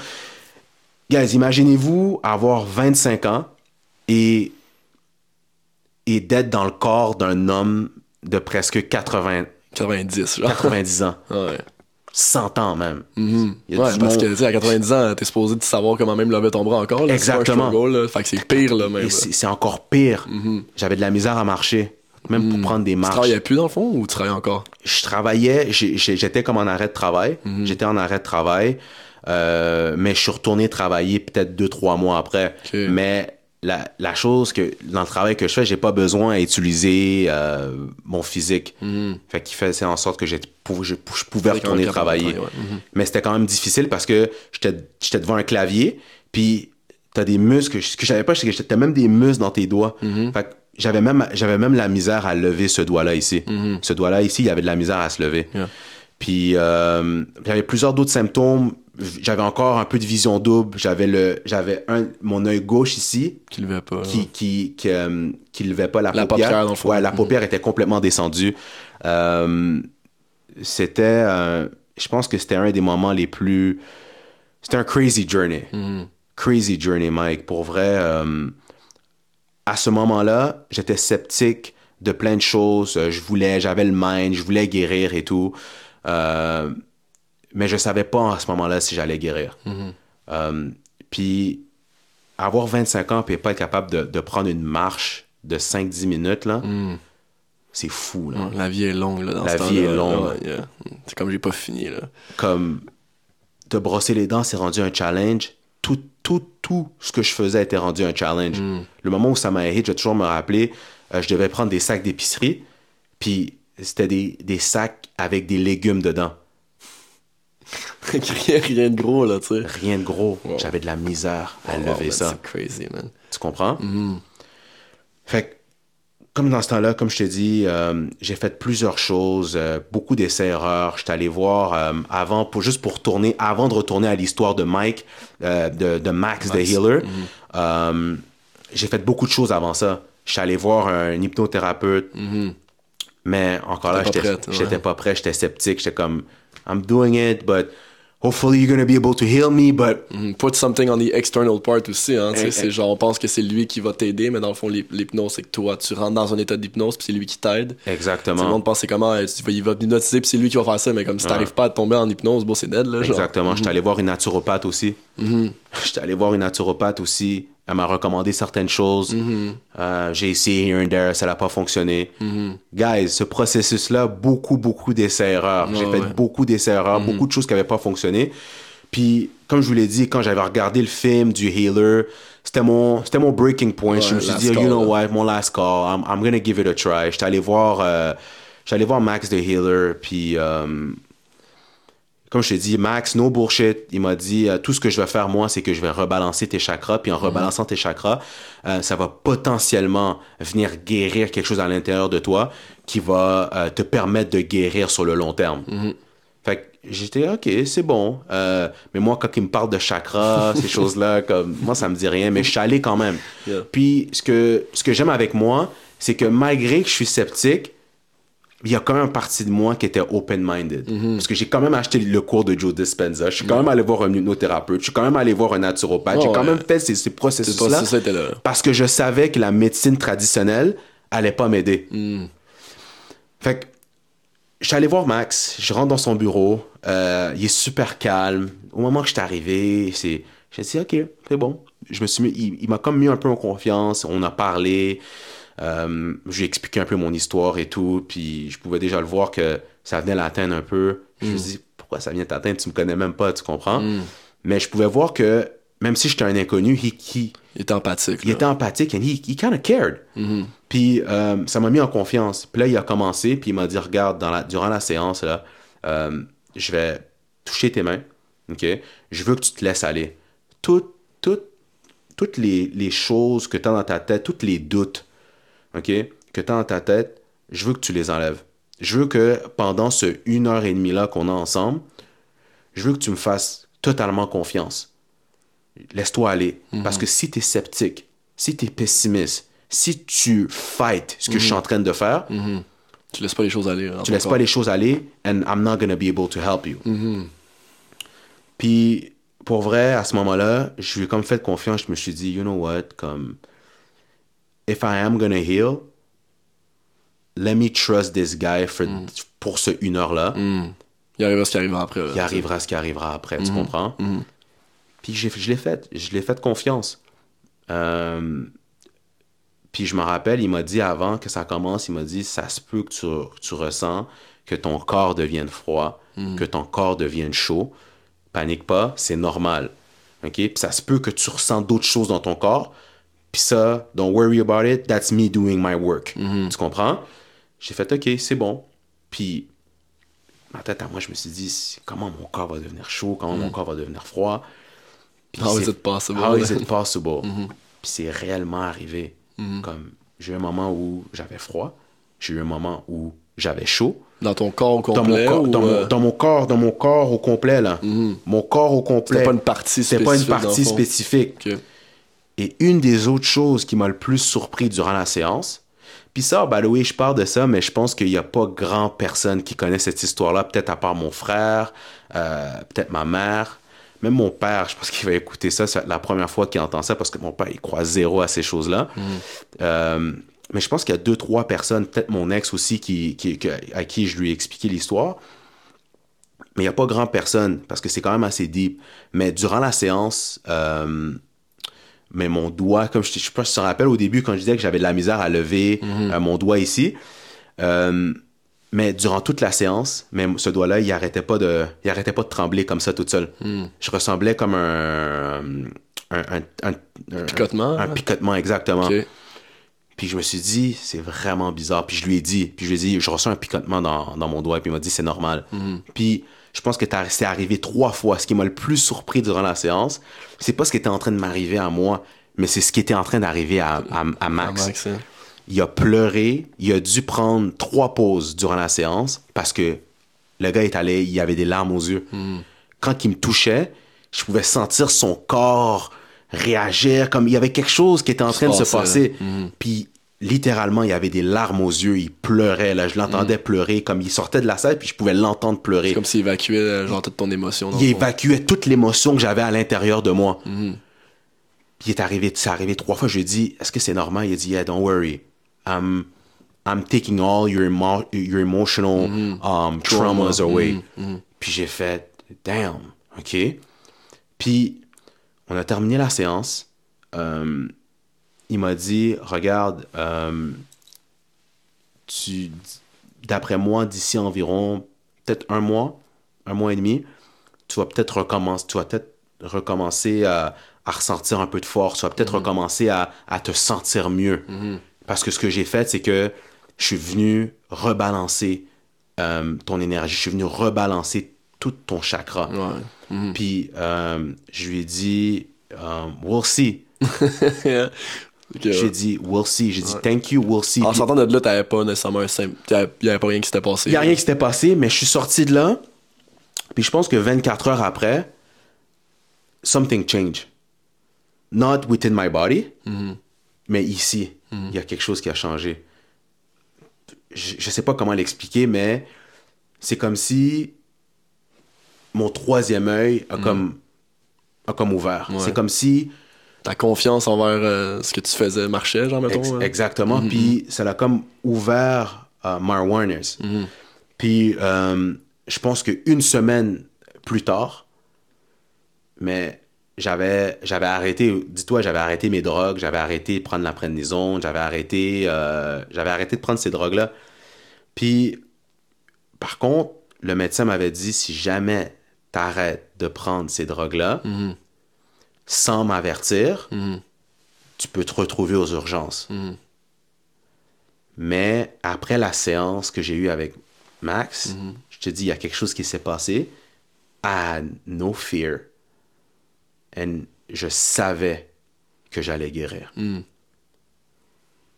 Guys, imaginez-vous avoir 25 ans et et d'être dans le corps d'un homme de presque 80, 90, genre. 90 ans. Ouais. 100 ans même. A Ouais, parce monde- que, tu sais, à 90 ans, t'es supposé de savoir comment même lever ton bras encore, là. Exactement. Là. Fait que c'est pire, là, même. C'est encore pire. J'avais de la misère à marcher, même pour prendre des Tu marches. travaillais plus, dans le fond, ou tu travaillais encore? Je travaillais, j'étais comme en arrêt de travail. J'étais en arrêt de travail, euh, mais je suis retourné travailler peut-être deux, trois mois après. Mais la, la chose que, dans le travail que je fais, j'ai pas besoin à utiliser euh, mon physique. Fait qu'il faisait en sorte que je, je pouvais retourner travailler. ouais. Mhm. Mais c'était quand même difficile parce que j'étais devant un clavier, puis t'as des muscles. Ce que je savais pas, c'est que t'as même des muscles dans tes doigts. Mhm. Fait que j'avais même, j'avais même la misère à lever ce doigt-là ici. Mhm. Ce doigt-là ici, il y avait de la misère à se lever. Yeah. Puis euh, j'avais plusieurs d'autres symptômes. J'avais encore un peu de vision double. J'avais le, j'avais un, mon œil gauche ici Qui levait pas. qui qui qui, euh, qui levait pas la, La paupière. paupière, dans le fond. Ouais, la Mhm. paupière était complètement descendue. Euh, c'était, euh, je pense que c'était un des moments les plus, c'était un crazy journey, Mhm. crazy journey, Mike. Pour vrai, euh, à ce moment-là, j'étais sceptique de plein de choses. Je voulais, j'avais le mind, je voulais guérir et tout. Euh, mais je savais pas à ce moment-là si j'allais guérir. Euh, puis avoir 25 ans et pas être capable de, de prendre une marche de 5-10 minutes, là, c'est fou. Là. La vie est longue, là, dans La ce vie est longue. Yeah. C'est comme j'ai pas fini, là. Comme te brosser les dents, c'est rendu un challenge. Tout, tout, tout ce que je faisais était rendu un challenge. Le moment où ça m'a hit, je vais toujours me rappeler, euh, je devais prendre des sacs d'épicerie, puis c'était des, des sacs avec des légumes dedans. Rien, rien de gros, là, tu sais. Rien de gros. J'avais de la misère à Wow, lever ça. C'est crazy, man. Tu comprends? Mm-hmm. Fait que comme dans ce temps-là, comme je te dis, euh, j'ai fait plusieurs choses, euh, beaucoup d'essais-erreurs. J'étais allé voir euh, avant, pour, juste pour tourner, avant de retourner à l'histoire de Mike, euh, de, de Max, the Healer. euh, j'ai fait beaucoup de choses avant ça. J'étais allé voir un hypnothérapeute, mais encore là, j'étais ouais. pas prêt, j'étais sceptique. J'étais comme, I'm doing it, but hopefully you're gonna be able to heal me, but Mhm. Put something on the external part aussi. Hein, tu sais, Eh, c'est eh. genre, on pense que c'est lui qui va t'aider, mais dans le fond, l'hyp- l'hypnose, c'est que toi, tu rentres dans un état d'hypnose, puis c'est lui qui t'aide. Tout le exactement. monde pense c'est comment, vas- il va hypnotiser, puis c'est lui qui va faire ça, mais comme si t'arrives pas à tomber en hypnose, bon, c'est dead, là. Genre. Exactement. J'étais allé voir une naturopathe aussi. J'étais allé voir une naturopathe aussi. Elle m'a recommandé certaines choses. Euh, j'ai essayé here and there, ça n'a pas fonctionné. Guys, ce processus-là, beaucoup, beaucoup d'essais-erreurs. j'ai fait ouais. beaucoup d'essais-erreurs, beaucoup de choses qui n'avaient pas fonctionné. Puis, comme je vous l'ai dit, quand j'avais regardé le film du Healer, c'était mon, c'était mon breaking point. je me suis dit, call, you know là. what, mon last call, I'm, I'm gonna give it a try. J'étais allé voir, euh, allé voir Max the Healer, puis euh, comme je t'ai dit, Max, no bullshit, il m'a dit euh, tout ce que je vais faire moi, c'est que je vais rebalancer tes chakras, puis en rebalançant tes chakras, euh, ça va potentiellement venir guérir quelque chose à l'intérieur de toi qui va euh, te permettre de guérir sur le long terme. Fait que j'étais ok, c'est bon. Mais moi, quand il me parle de chakras, ces choses-là, comme moi, ça me dit rien, mais je suis allé quand même. Yeah. Puis ce que, ce que j'aime avec moi, c'est que malgré que je suis sceptique, il y a quand même une partie de moi qui était open-minded. Parce que j'ai quand même acheté le cours de Joe Dispenza. Je suis quand même allé voir un hypnothérapeute. Je suis quand même allé voir un naturopathe. Oh, j'ai quand ouais. même fait ces, processus-là. Parce que je savais que la médecine traditionnelle allait pas m'aider. Fait que je suis allé voir Max, je rentre dans son bureau, euh, il est super calme. Au moment que je suis arrivé, c'est, j'ai dit ok, c'est bon. Je me suis mis, il, il m'a comme mis un peu en confiance, on a parlé, euh, je lui ai expliqué un peu mon histoire et tout, puis je pouvais déjà le voir que ça venait l'atteindre un peu. Je me suis dit pourquoi ça vient t'atteindre, tu me connais même pas, tu comprends? Mais je pouvais voir que même si j'étais un inconnu, he, he- Il était empathique. il là. était empathique and he, he kind of cared. Puis euh, ça m'a mis en confiance. Puis là, il a commencé, puis il m'a dit Regarde, dans la, durant la séance, là, euh, je vais toucher tes mains. OK? Je veux que tu te laisses aller. Tout, tout, toutes les, les choses que tu as dans ta tête, tous les doutes OK? Que tu as dans ta tête, je veux que tu les enlèves. Je veux que pendant ce une heure et demie là qu'on a ensemble, je veux que tu me fasses totalement confiance. Laisse-toi aller. Parce que si tu es sceptique, si tu es pessimiste, si tu fight ce que je suis en train de faire, Tu laisses pas les choses aller. tu laisses pas les choses aller, and I'm not gonna be able to help you. Puis, pour vrai, à ce moment-là, je lui ai comme fait confiance, je me suis dit, you know what, comme, if I am gonna heal, let me trust this guy for, pour ce une heure-là. Il arrivera ce qui arrivera après. là, Il arrivera ce qui arrivera après, tu comprends? Puis j'ai- je l'ai fait, je l'ai fait confiance. Euh, puis je me rappelle, il m'a dit avant que ça commence, il m'a dit, ça se peut que tu, tu ressens que ton corps devienne froid, que ton corps devienne chaud. Panique pas, c'est normal. OK? Puis ça se peut que tu ressens d'autres choses dans ton corps. Puis ça, don't worry about it, that's me doing my work. Tu comprends? J'ai fait, OK, c'est bon. Puis ma tête à moi, je me suis dit, comment mon corps va devenir chaud, comment mon corps va devenir froid. Puis How is it possible? How is it possible? Puis c'est réellement arrivé. Comme j'ai eu un moment où j'avais froid, j'ai eu un moment où j'avais chaud. Dans ton corps au Dans mon, complet ou, dans, mon, euh, dans mon corps, dans mon corps au complet là. Mon corps au complet. C'était pas une partie C'est pas une spécifique, partie spécifique. Et une des autres choses qui m'a le plus surpris durant la séance, puis ça, by the way, je parle de ça, mais je pense qu'il n'y a pas grand personne qui connaît cette histoire-là, peut-être à part mon frère, euh, peut-être ma mère, même mon père, je pense qu'il va écouter ça, c'est la première fois qu'il entend ça, parce que mon père, il croit zéro à ces choses-là. Euh, mais je pense qu'il y a deux, trois personnes, peut-être mon ex aussi, qui- à qui je lui ai expliqué l'histoire. Mais il n'y a pas grand personne, parce que c'est quand même assez deep. Mais durant la séance, euh, mais mon doigt, comme je, je sais pas si tu te rappelles au début quand je disais que j'avais de la misère à lever euh, mon doigt ici, euh, mais durant toute la séance, même ce doigt-là, il arrêtait pas de, il arrêtait pas de trembler comme ça toute seule. Je ressemblais comme un, un, un, un- un- Picotement, un là? picotement exactement. Puis je me suis dit, c'est vraiment bizarre. Puis je lui ai dit, puis je lui ai dit, je ressens un picotement dans, dans mon doigt. Puis il m'a dit, c'est normal. Puis je pense que c'est arrivé trois fois. Ce qui m'a le plus surpris durant la séance, c'est pas ce qui était en train de m'arriver à moi, mais c'est ce qui était en train d'arriver à, à, à Max. Max, hein. il a pleuré, il a dû prendre trois pauses durant la séance parce que le gars est allé, il avait des larmes aux yeux. Quand il me touchait, je pouvais sentir son corps réagir comme il y avait quelque chose qui était en train de se passer. Puis littéralement, il avait des larmes aux yeux, il pleurait là, je l'entendais pleurer comme il sortait de la salle puis je pouvais l'entendre pleurer. Comme s'il évacuait euh, genre toute ton émotion. dans Il évacuait toute l'émotion que j'avais à l'intérieur de moi. Puis il est arrivé, c'est arrivé trois fois. Je lui ai dit, est-ce que c'est normal? Il a dit, yeah, don't worry. I'm, I'm taking all your, emo- your emotional um, traumas away. Puis j'ai fait, damn, OK. Puis on a terminé la séance. Euh, il m'a dit, regarde, euh, tu, d'après moi, d'ici environ peut-être un mois, un mois et demi, tu vas peut-être recommencer, tu vas peut-être recommencer à, à ressentir un peu de force, tu vas peut-être recommencer à, à te sentir mieux. Parce que ce que j'ai fait, c'est que je suis venu rebalancer euh, ton énergie, je suis venu rebalancer tout ton chakra. Ouais. Puis euh, je lui ai dit, euh, we'll see. J'ai ouais. dit, we'll see. J'ai dit, thank you, we'll see. En sortant de là, t'avais pas nécessairement un simple. Il y avait pas rien qui s'était passé. Il n'y a rien qui s'était passé, mais je suis sorti de là. Puis je pense que 24 heures après, something changed. Not within my body, mais ici, il y a quelque chose qui a changé. Je ne sais pas comment l'expliquer, mais c'est comme si mon troisième œil a, comme, a comme ouvert. Ouais. C'est comme si Ta confiance envers euh, ce que tu faisais marchait, genre, mettons. Ex- euh. exactement. Puis ça l'a comme ouvert euh, my awareness. Puis euh, je pense qu'une semaine plus tard, mais j'avais j'avais arrêté, dis-toi, j'avais arrêté mes drogues, j'avais arrêté de prendre la prednisone, j'avais arrêté, euh, j'avais arrêté de prendre ces drogues-là. Puis, par contre, le médecin m'avait dit, si jamais t'arrêtes de prendre ces drogues-là, sans m'avertir, tu peux te retrouver aux urgences. Mais après la séance que j'ai eue avec Max, je te dis, il y a quelque chose qui s'est passé. Had no fear. And je savais que j'allais guérir.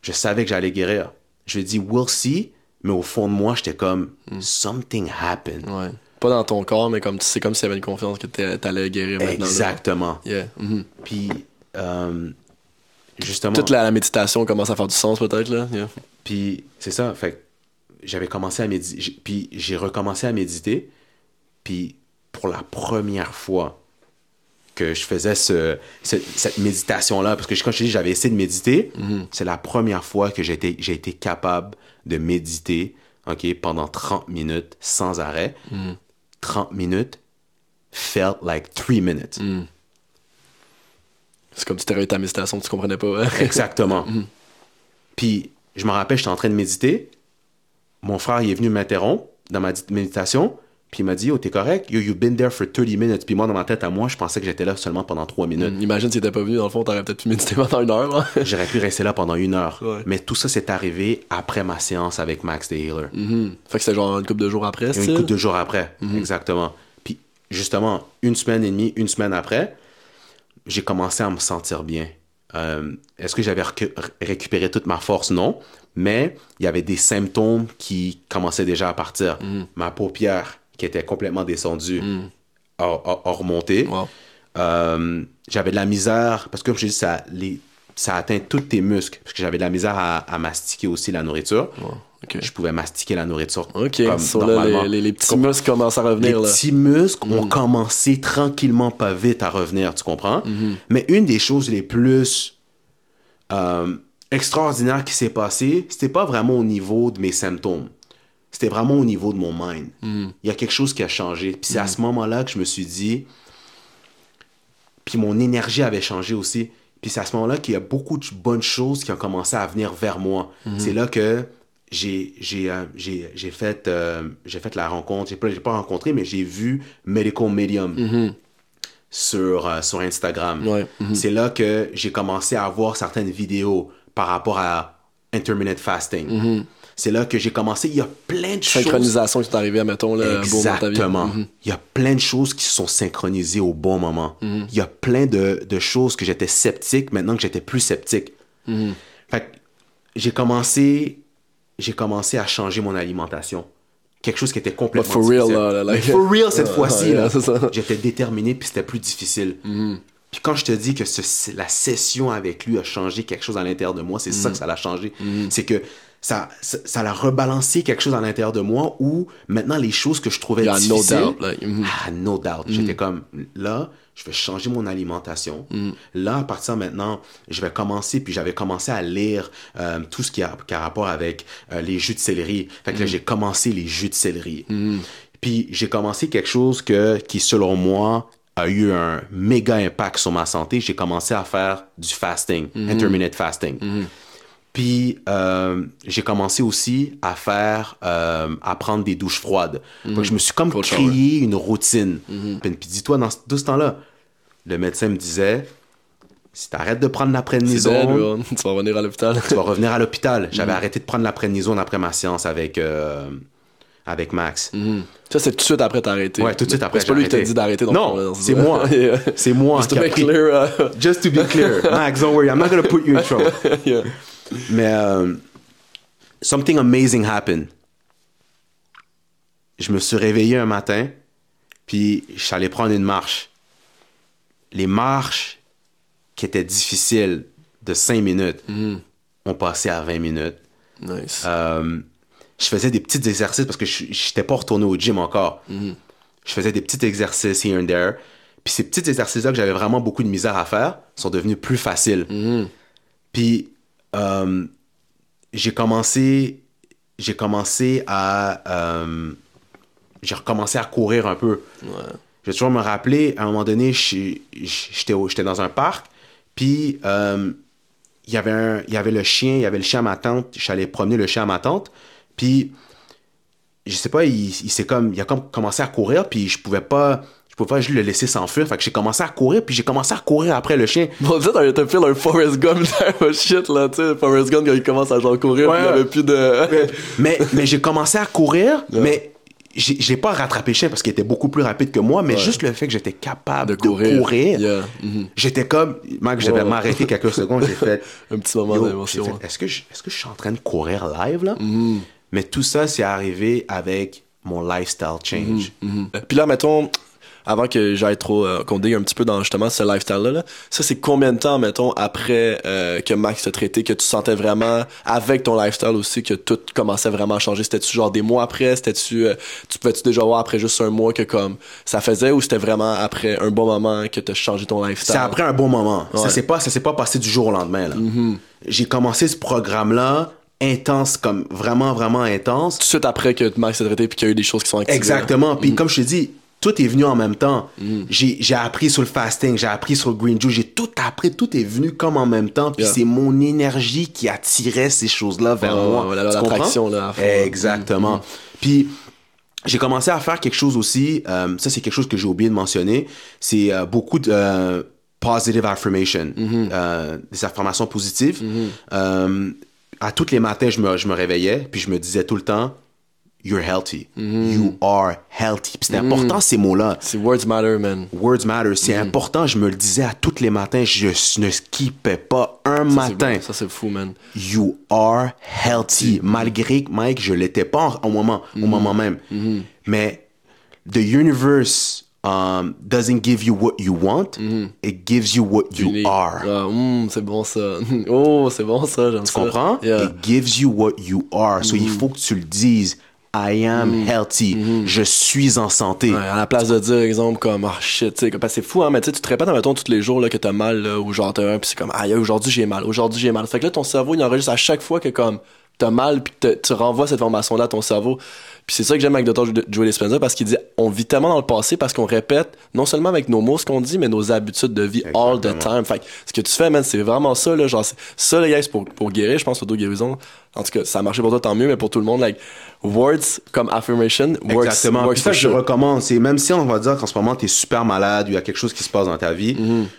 Je savais que j'allais guérir. Je dit, we'll see. Mais au fond de moi, j'étais comme, something happened. Pas dans ton corps, mais comme c'est comme si tu avais une confiance que t'allais guérir maintenant. Exactement. Yeah. mhm. Puis, euh, justement. Toute la, la méditation commence à faire du sens, peut-être, là. Yeah. Puis c'est ça, fait j'avais commencé à méditer, puis j'ai recommencé à méditer, puis pour la première fois que je faisais ce, ce- cette méditation-là, parce que quand je te dis j'avais essayé de méditer, c'est la première fois que j'ai été, capable de méditer, ok, pendant 30 minutes sans arrêt. 30 minutes felt like 3 minutes. C'est comme si t'avais eu ta méditation, tu comprenais pas. hein? Exactement. Puis, je me rappelle, j'étais en train de méditer. Mon frère, il est venu m'interrompre dans ma di- méditation. Puis il m'a dit, oh, t'es correct? Yo, you've been there for 30 minutes. Puis moi, dans ma tête à moi, je pensais que j'étais là seulement pendant 3 minutes. Imagine s'il était pas venu, dans le fond, t'aurais peut-être pu méditer pendant une heure. là. J'aurais pu rester là pendant une heure. Ouais. Mais tout ça, c'est arrivé après ma séance avec Max the Healer. Mhm. Fait que c'était genre une couple de jours après, c'est une couple de jours après. Exactement. Puis, justement, une semaine et demie, une semaine après, j'ai commencé à me sentir bien. Euh, Est-ce que j'avais récupéré toute ma force? Non. Mais il y avait des symptômes qui commençaient déjà à partir. Ma paupière, qui était complètement descendue, a, a- a remonté. Wow. Euh, j'avais de la misère, parce que comme je dis, ça, les, ça atteint tous tes muscles, parce que j'avais de la misère à, à mastiquer aussi la nourriture. Je pouvais mastiquer la nourriture Ok, comme so normalement. les, les- les petits muscles commencent à Les revenir, là. petits muscles ont commencé tranquillement, pas vite, à revenir, tu comprends? Mais une des choses les plus euh, extraordinaires qui s'est passée, c'était pas vraiment au niveau de mes symptômes. C'était vraiment au niveau de mon mind. Il y a quelque chose qui a changé. Puis c'est à ce moment-là que je me suis dit... Puis mon énergie avait changé aussi. Puis c'est à ce moment-là qu'il y a beaucoup de bonnes choses qui ont commencé à venir vers moi. C'est là que j'ai j'ai euh, j'ai j'ai fait euh, j'ai fait la rencontre. J'ai pas j'ai pas rencontré mais j'ai vu Medical Medium sur euh, sur Instagram. Ouais, c'est là que j'ai commencé à voir certaines vidéos par rapport à intermittent fasting c'est là que j'ai commencé il y a plein de choses Synchronisation qui est arrivée, mettons, là. Exactement. Mhm. Il y a plein de choses qui se sont synchronisées au bon moment. Mhm. Il y a plein de, de choses que j'étais sceptique maintenant que j'étais plus sceptique. Mhm. Fait j'ai commencé, j'ai commencé à changer mon alimentation. Quelque chose qui était complètement for real, là, là, like- for real cette fois-ci, ça. J'étais déterminé puis c'était plus difficile. Puis quand je te dis que ce- la session avec lui a changé quelque chose à l'intérieur de moi, c'est ça que ça l'a changé. C'est que ça, ça, ça l'a rebalancé quelque chose à l'intérieur de moi où maintenant les choses que je trouvais Yeah, no difficiles, doubt, like, mhm. ah, no doubt. J'étais comme, là, je vais changer mon alimentation. Là, à partir de maintenant, je vais commencer, puis j'avais commencé à lire euh, tout ce qui a, qui a rapport avec euh, les jus de céleri. Fait que là, j'ai commencé les jus de céleri. Puis j'ai commencé quelque chose que, qui, selon moi, a eu un méga impact sur ma santé. J'ai commencé à faire du fasting, intermittent fasting. Puis euh, j'ai commencé aussi à faire, euh, à prendre des douches froides. Donc je me suis comme créé une routine. Puis, puis dis-toi, dans tout ce temps-là, le médecin me disait, si t'arrêtes de prendre la prénisone. Tu vas revenir à l'hôpital. tu vas revenir à l'hôpital. J'avais arrêté de prendre la prénisone après ma séance avec, euh, avec Max. Ça, c'est tout de suite après t'as arrêté. Ouais, tout de suite après, C'est pas lui qui t'a dit d'arrêter. Non, ouais, c'est moi. C'est moi Just to pris- clear. uh, Just to be clear, Max, don't worry, I'm not gonna put you in trouble. yeah. Mais euh, something amazing happened. Je me suis réveillé un matin, puis je suis allé prendre une marche. Les marches qui étaient difficiles de 5 minutes ont passé à 20 minutes. Nice. Euh, je faisais des petits exercices parce que je n'étais pas retourné au gym encore. Je faisais des petits exercices here and there. Puis ces petits exercices-là que j'avais vraiment beaucoup de misère à faire sont devenus plus faciles. Puis euh, j'ai commencé, j'ai commencé à, euh, j'ai recommencé à courir un peu. Je vais toujours me rappeler, à un moment donné, j'étais dans un parc, puis euh, il y avait un, il y avait le chien, il y avait le chien à ma tante, allé promener le chien à ma tante, puis je sais pas, il, il s'est comme, il a comme commencé à courir, puis je pouvais pas, pouvais pas juste le laisser s'enfuir, fait que j'ai commencé à courir, puis j'ai commencé à courir après le chien. Bon, tu sais, t'as fait un Forrest Gump shit, là, tu sais, Forrest Gump, quand il commence à genre courir, Ouais, il avait plus de... mais mais j'ai commencé à courir, mais j'ai pas rattrapé le chien parce qu'il était beaucoup plus rapide que moi, mais juste le fait que j'étais capable De de courir. Yeah. Mhm. j'étais comme, devais Ouais. m'arrêter quelques secondes, j'ai fait, Un petit moment d'émotion. Est-ce que, je, est-ce que je suis en train de courir live là? Mais tout ça, c'est arrivé avec mon lifestyle change. Mhm. Puis là, mettons, avant que j'aille trop, euh, qu'on digue un petit peu dans justement ce lifestyle-là, là, ça c'est combien de temps, mettons, après euh, que Max t'a traité, que tu sentais vraiment, avec ton lifestyle aussi, que tout commençait vraiment à changer? C'était-tu genre des mois après? C'était-tu, euh, tu pouvais-tu déjà voir après juste un mois que comme ça faisait ou c'était vraiment après un bon moment que t'as changé ton lifestyle? C'est après un bon moment. Ouais. Ça s'est pas, ça s'est pas passé du jour au lendemain là. J'ai commencé ce programme-là intense, comme vraiment, vraiment intense. Tout de suite après que Max t'a traité puis qu'il y a eu des choses qui sont activées. Exactement. Mm. Puis comme je te dis, tout est venu en même temps. J'ai j'ai appris sur le fasting, j'ai appris sur le green juice, j'ai tout appris, tout est venu comme en même temps. Puis Yeah. c'est mon énergie qui attirait ces choses-là vers moi. l'attraction, là, fond. Mm. Exactement. Puis j'ai commencé à faire quelque chose aussi, euh, ça c'est quelque chose que j'ai oublié de mentionner, c'est euh, beaucoup de euh, positive affirmation, des affirmations positives. À tous les matins, je me, je me réveillais, puis je me disais tout le temps, You're healthy. Mm-hmm. You are healthy. C'est important ces mots-là. C'est words matter, man. Words matter. C'est Mm-hmm. important. Je me le disais à tous les matins. Je ne skippais pas un Ça, matin. Ça, c'est fou, man. You are healthy. Malgré que, Mike, je l'étais pas au moment, Mm-hmm. au moment même. Mais the universe um, doesn't give you what you want. It gives you what you Unique. are. Ah, hum, c'est bon ça. Oh, c'est bon ça, j'aime Tu comprends? Yeah. It gives you what you are. So, Mm-hmm. il faut que tu le dises. I am healthy. Je suis en santé. Ouais, à la place de dire, exemple, comme, ah shit, tu sais, comme- parce que c'est fou, hein, mais tu sais, tu te répètes, mettons, tous les jours là, que t'as mal, là, ou genre t'as un, pis c'est comme, aïe, aujourd'hui j'ai mal, aujourd'hui j'ai mal. Fait que là, ton cerveau, il enregistre à chaque fois que, comme, t'as mal, puis tu renvoies cette information-là à ton cerveau. Puis c'est ça que j'aime avec Dr. Joe Dispenza, parce qu'il dit, on vit tellement dans le passé, parce qu'on répète, non seulement avec nos mots ce qu'on dit, mais nos habitudes de vie all the time. Fait que ce que tu fais, man, c'est vraiment ça, là, genre, ça, les gars, c'est pour, pour guérir, je pense, l'auto-guérison. En tout cas, ça a marché pour toi, tant mieux, mais pour tout le monde, like, words comme affirmation, works, Exactement. works Puis ça, je sure. recommande. C'est même si on va dire qu'en ce moment, tu es super malade, il y a quelque chose qui se passe dans ta vie.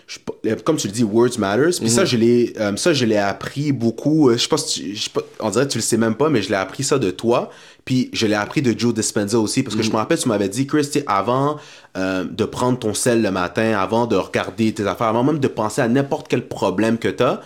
Je pas- euh, comme tu le dis, words matters. Puis ça, je l'ai, euh, ça, je l'ai appris beaucoup. euh, je sais pas si tu- je on dirait que tu le sais même pas, mais je l'ai appris ça de toi. Puis je l'ai appris de Joe Dispenza aussi. Parce que je me rappelle, tu m'avais dit, Chris, avant euh, de prendre ton sel le matin, avant de regarder tes affaires, avant même de penser à n'importe quel problème que tu as,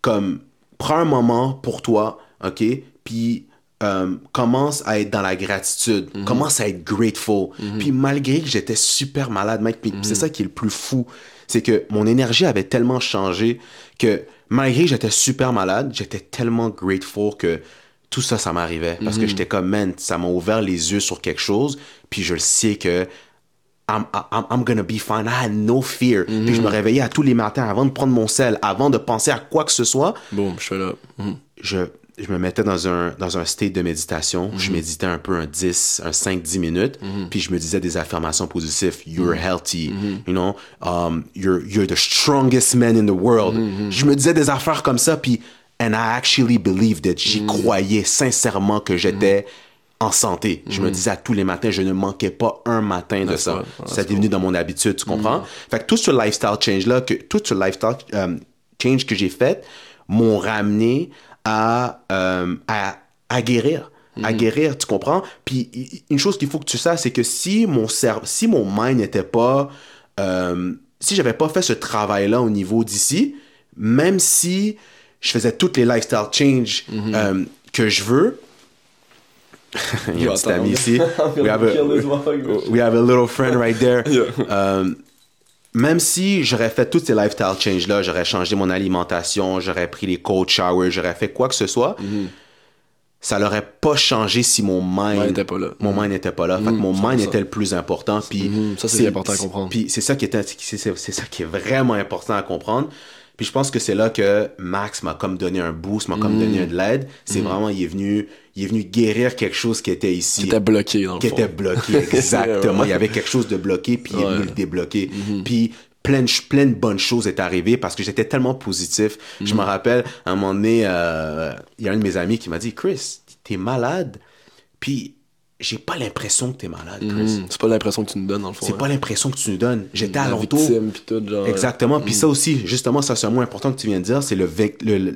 comme prends un moment pour toi, OK? Puis euh, commence à être dans la gratitude, commence à être grateful. Puis malgré que j'étais super malade, mec, puis c'est ça qui est le plus fou, c'est que mon énergie avait tellement changé que malgré que j'étais super malade, j'étais tellement grateful que tout ça, ça m'arrivait. Parce que j'étais comme, man, ça m'a ouvert les yeux sur quelque chose, puis je le sais que I'm, I'm, I'm gonna be fine. I had no fear. Puis je me réveillais à tous les matins avant de prendre mon sel, avant de penser à quoi que ce soit Boom, je suis là. Mhm. je, je me mettais dans un, dans un state de méditation. Je méditais un peu un 10, un 5-10 minutes. Puis je me disais des affirmations positives. You're healthy. You know, um, you're, you're the strongest man in the world. Je me disais des affaires comme ça. Puis, and I actually believed it. J'y croyais sincèrement que j'étais en santé. Je me disais à tous les matins, je ne manquais pas un matin de ça. Ça est devenu dans mon habitude, tu comprends? Fait que tout ce lifestyle change-là, tout ce lifestyle euh, change que j'ai fait, m'ont ramené à, euh, à, à guérir. À guérir, tu comprends? Puis une chose qu'il faut que tu saches, c'est que si mon cerveau, si mon mind n'était pas, euh, si j'avais pas fait ce travail-là au niveau d'ici, même si je faisais toutes les lifestyle changes euh, que je veux, il y a un petit ami ici. We have, a, we have a little friend right there. Yeah. Même si j'aurais fait toutes ces lifestyle changes-là, j'aurais changé mon alimentation, j'aurais pris les cold showers, j'aurais fait quoi que ce soit, ça l'aurait pas changé si mon mind Mind était pas là. Mon mind n'était pas là. Fait que mon mind était le plus important. Puis Mhm, ça, c'est important à comprendre. Puis c'est ça qui est c'est c'est- c'est ça qui est vraiment important à comprendre. Puis je pense que c'est là que Max m'a comme donné un boost, m'a Mhm. comme donné de l'aide. C'est vraiment il est venu il est venu guérir quelque chose qui était ici Qui était bloqué, dans le qui fond. était bloqué, exactement. Ouais. Il y avait quelque chose de bloqué, puis il est venu le débloquer. Puis plein de, ch- plein de bonnes choses est arrivées parce que j'étais tellement positif. Je me rappelle, à un moment donné, euh, il y a un de mes amis qui m'a dit, Chris, t'es malade, puis j'ai pas l'impression que t'es malade, Chris. Mhm. C'est pas l'impression que tu nous donnes, dans le fond. C'est hein. pas l'impression que tu nous donnes. J'étais La alentour. victime, pis tout, genre. Exactement. Puis ça aussi, justement, ça c'est un mot important que tu viens de dire, c'est le,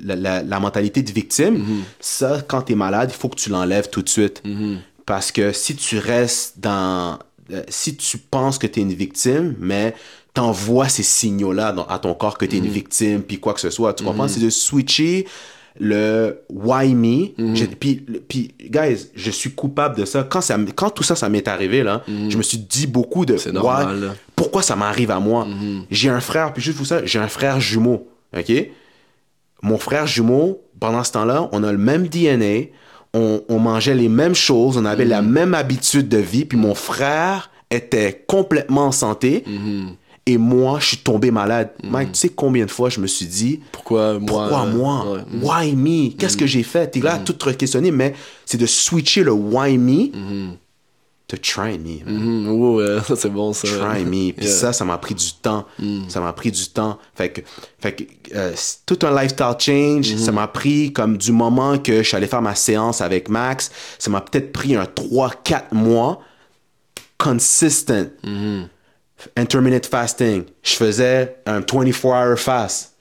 la, la- la mentalité de victime. Mhm. Ça, quand tu es malade, il faut que tu l'enlèves tout de suite. Parce que si tu restes dans... euh, si tu penses que tu es une victime, mais t'envoies ces signaux-là à ton corps que tu es Mhm. une victime, puis quoi que ce soit, tu comprends? C'est de switcher le why me. Mhm. Puis, guys, je suis coupable de ça. Quand, ça. quand tout ça, ça m'est arrivé, là, je me suis dit beaucoup de Mhm. Why-. Mhm. pourquoi ça m'arrive à moi. J'ai un frère, puis juste vous ça, j'ai un frère jumeau, ok? Mon frère jumeau, pendant ce temps-là, on a le même DNA, on, on mangeait les mêmes choses, on avait la Mhm. même habitude de vie, puis mon frère était complètement en santé, Mhm. Et moi, je suis tombé malade. Mike, tu sais combien de fois je me suis dit, Pourquoi moi pourquoi euh, moi? ouais. Mhm. Why me? Qu'est-ce que j'ai fait? T'es là tout te questionner, mais c'est de switcher le why me to try me. man. Mhm, oh, ouais, c'est bon, ça. Try me. Puis Yeah. ça, ça m'a pris du temps. Ça m'a pris du temps. Fait que, fait que euh, tout un lifestyle change, ça m'a pris comme du moment que je suis allé faire ma séance avec Max, ça m'a peut-être pris un 3-4 mois consistent. Intermittent fasting. Je faisais un 24-hour fast.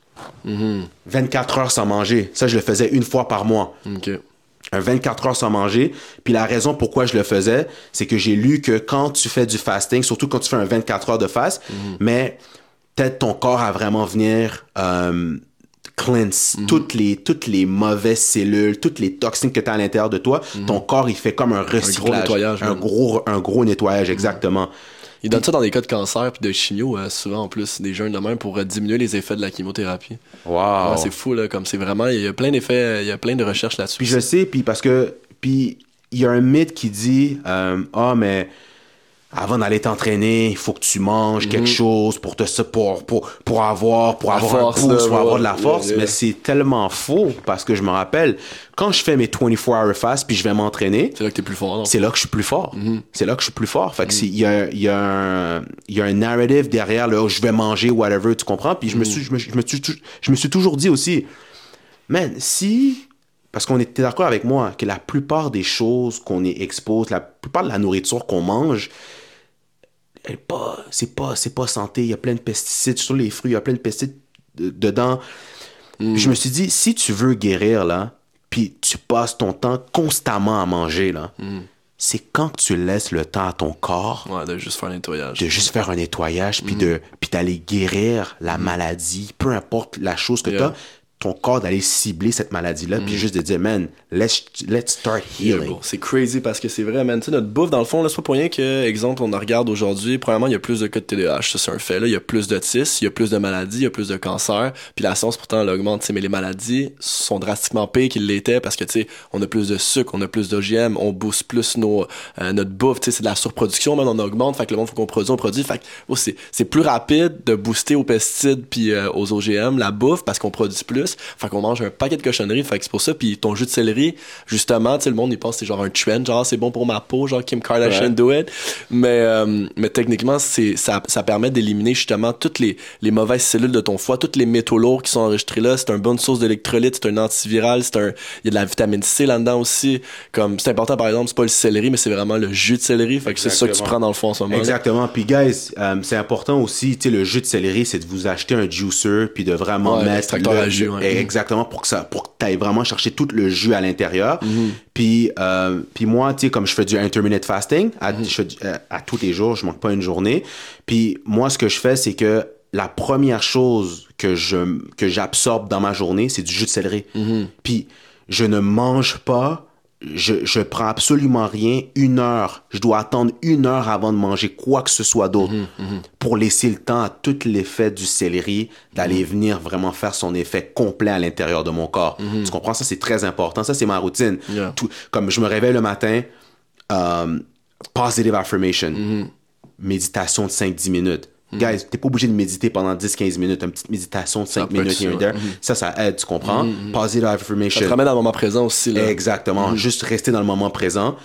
24 heures sans manger. Ça, je le faisais une fois par mois un 24 heures sans manger. Puis la raison pourquoi je le faisais, c'est que j'ai lu que quand tu fais du fasting, surtout quand tu fais un 24 heures de fast, mais peut-être ton corps à vraiment venir euh, cleanse toutes, les, toutes les mauvaises cellules, toutes les toxines que tu as à l'intérieur de toi. Ton corps, il fait comme un recyclage. nettoyage, Un même. gros, un gros nettoyage, exactement. Ils donnent ça dans des cas de cancer puis de chimio, euh, souvent en plus, des jeunes de même pour euh, diminuer les effets de la chimiothérapie. Wow. Ouais, c'est fou, là, comme c'est vraiment, il y a plein d'effets, il y a plein de recherches là-dessus. Puis je sais, puis parce que, puis il y a un mythe qui dit, euh, ah, mais avant d'aller t'entraîner, il faut que tu manges quelque chose pour te pour, pour, pour avoir pour La avoir force, un pouce, pour avoir de la force, yeah. mais c'est tellement faux parce que je me rappelle quand je fais mes 24 hour fast puis je vais m'entraîner, C'est là que t'es plus fort, c'est là que je suis plus fort. Mm-hmm. C'est là que je suis plus fort. Fait que c'est- il y a, y, a un- y a un narrative derrière le oh, je vais manger, whatever, tu comprends? Puis je, me suis, je, me, je, me je me suis toujours dit aussi, man, si. Parce qu'on était d'accord avec moi que la plupart des choses qu'on est expose, la plupart de la nourriture qu'on mange, elle pas, c'est pas, c'est pas santé. Il y a plein de pesticides sur les fruits, il y a plein de pesticides de- dedans. Je me suis dit, si tu veux guérir, là, puis tu passes ton temps constamment à manger, là, c'est quand tu laisses le temps à ton corps Ouais, de juste faire le nettoyage. de juste faire un nettoyage, puis de puis d'aller guérir la maladie, peu importe la chose que Yeah. tu as, ton corps d'aller cibler cette maladie-là, puis juste de dire, man, let's, let's start healing. c'est crazy parce que c'est vrai, man. Tu sais, notre bouffe, dans le fond, là, c'est pas pour rien que, exemple, on en regarde aujourd'hui. Premièrement, il y a plus de cas de TDAH, ça c'est un fait. Là, il y a plus d'autisme, il y a plus de maladies, il y a plus de cancer. Puis la science, pourtant, elle augmente. tu sais, Mais les maladies sont drastiquement pires qu'ils l'étaient parce que, tu sais, on a plus de sucre, on a plus d'OGM, on booste plus nos, euh, notre bouffe. Tu sais, c'est de la surproduction, man. On augmente. Fait que le monde, faut qu'on produise, on produit. Fait que, oh, c'est, c'est plus rapide de booster aux pesticides puis euh, aux OGM la bouffe parce qu'on produit plus. Fait qu'on mange un paquet de cochonneries. Fait que c'est pour ça. Puis ton jus de céleri, justement, tu sais, le monde, il pense que c'est genre un trend, genre c'est bon pour ma peau, genre Kim Kardashian Ouais. do it. Mais, euh, mais techniquement, c'est, ça, ça permet d'éliminer justement toutes les, les mauvaises cellules de ton foie, tous les métaux lourds qui sont enregistrés là. C'est une bonne source d'électrolytes, c'est un antiviral, c'est un, il y a de la vitamine C là-dedans aussi. Comme, c'est important, par exemple, c'est pas le céleri, mais c'est vraiment le jus de céleri. Fait que c'est ça que tu prends dans le fond en ce moment. Exactement. Puis, guys, euh, c'est important aussi, tu sais, le jus de céleri, c'est de vous acheter un juicer, puis de vraiment Ouais, mettre. le- jus, ouais. Exactement, pour que ça, pour que t'ailles vraiment chercher tout le jus à l'intérieur. Mhm. Puis, euh, puis moi, tu sais, comme je fais du intermittent fasting, à, Mhm. je fais du- euh, à tous les jours, je manque pas une journée. Puis, moi, ce que je fais, c'est que la première chose que je que j'absorbe dans ma journée, c'est du jus de céleri. Mhm. Puis je ne mange pas, je, je prends absolument rien une heure. Je dois attendre une heure avant de manger quoi que ce soit d'autre Mhm, pour laisser le temps à tout l'effet du céleri d'aller Mhm. venir vraiment faire son effet complet à l'intérieur de mon corps. Tu comprends? Ça, c'est très important. Ça, c'est ma routine. Mhm. Yeah. Tout- comme je me réveille le matin, euh, positive affirmation, Mhm. méditation de 5-10 minutes. Guys, t'es pas obligé de méditer pendant 10-15 minutes. Une petite méditation de 5 peut être minutes ça, here and there. Ça, ça aide, tu comprends? Positive Ça affirmation. te ramène dans le moment présent aussi, là. Exactement. Juste rester dans le moment présent.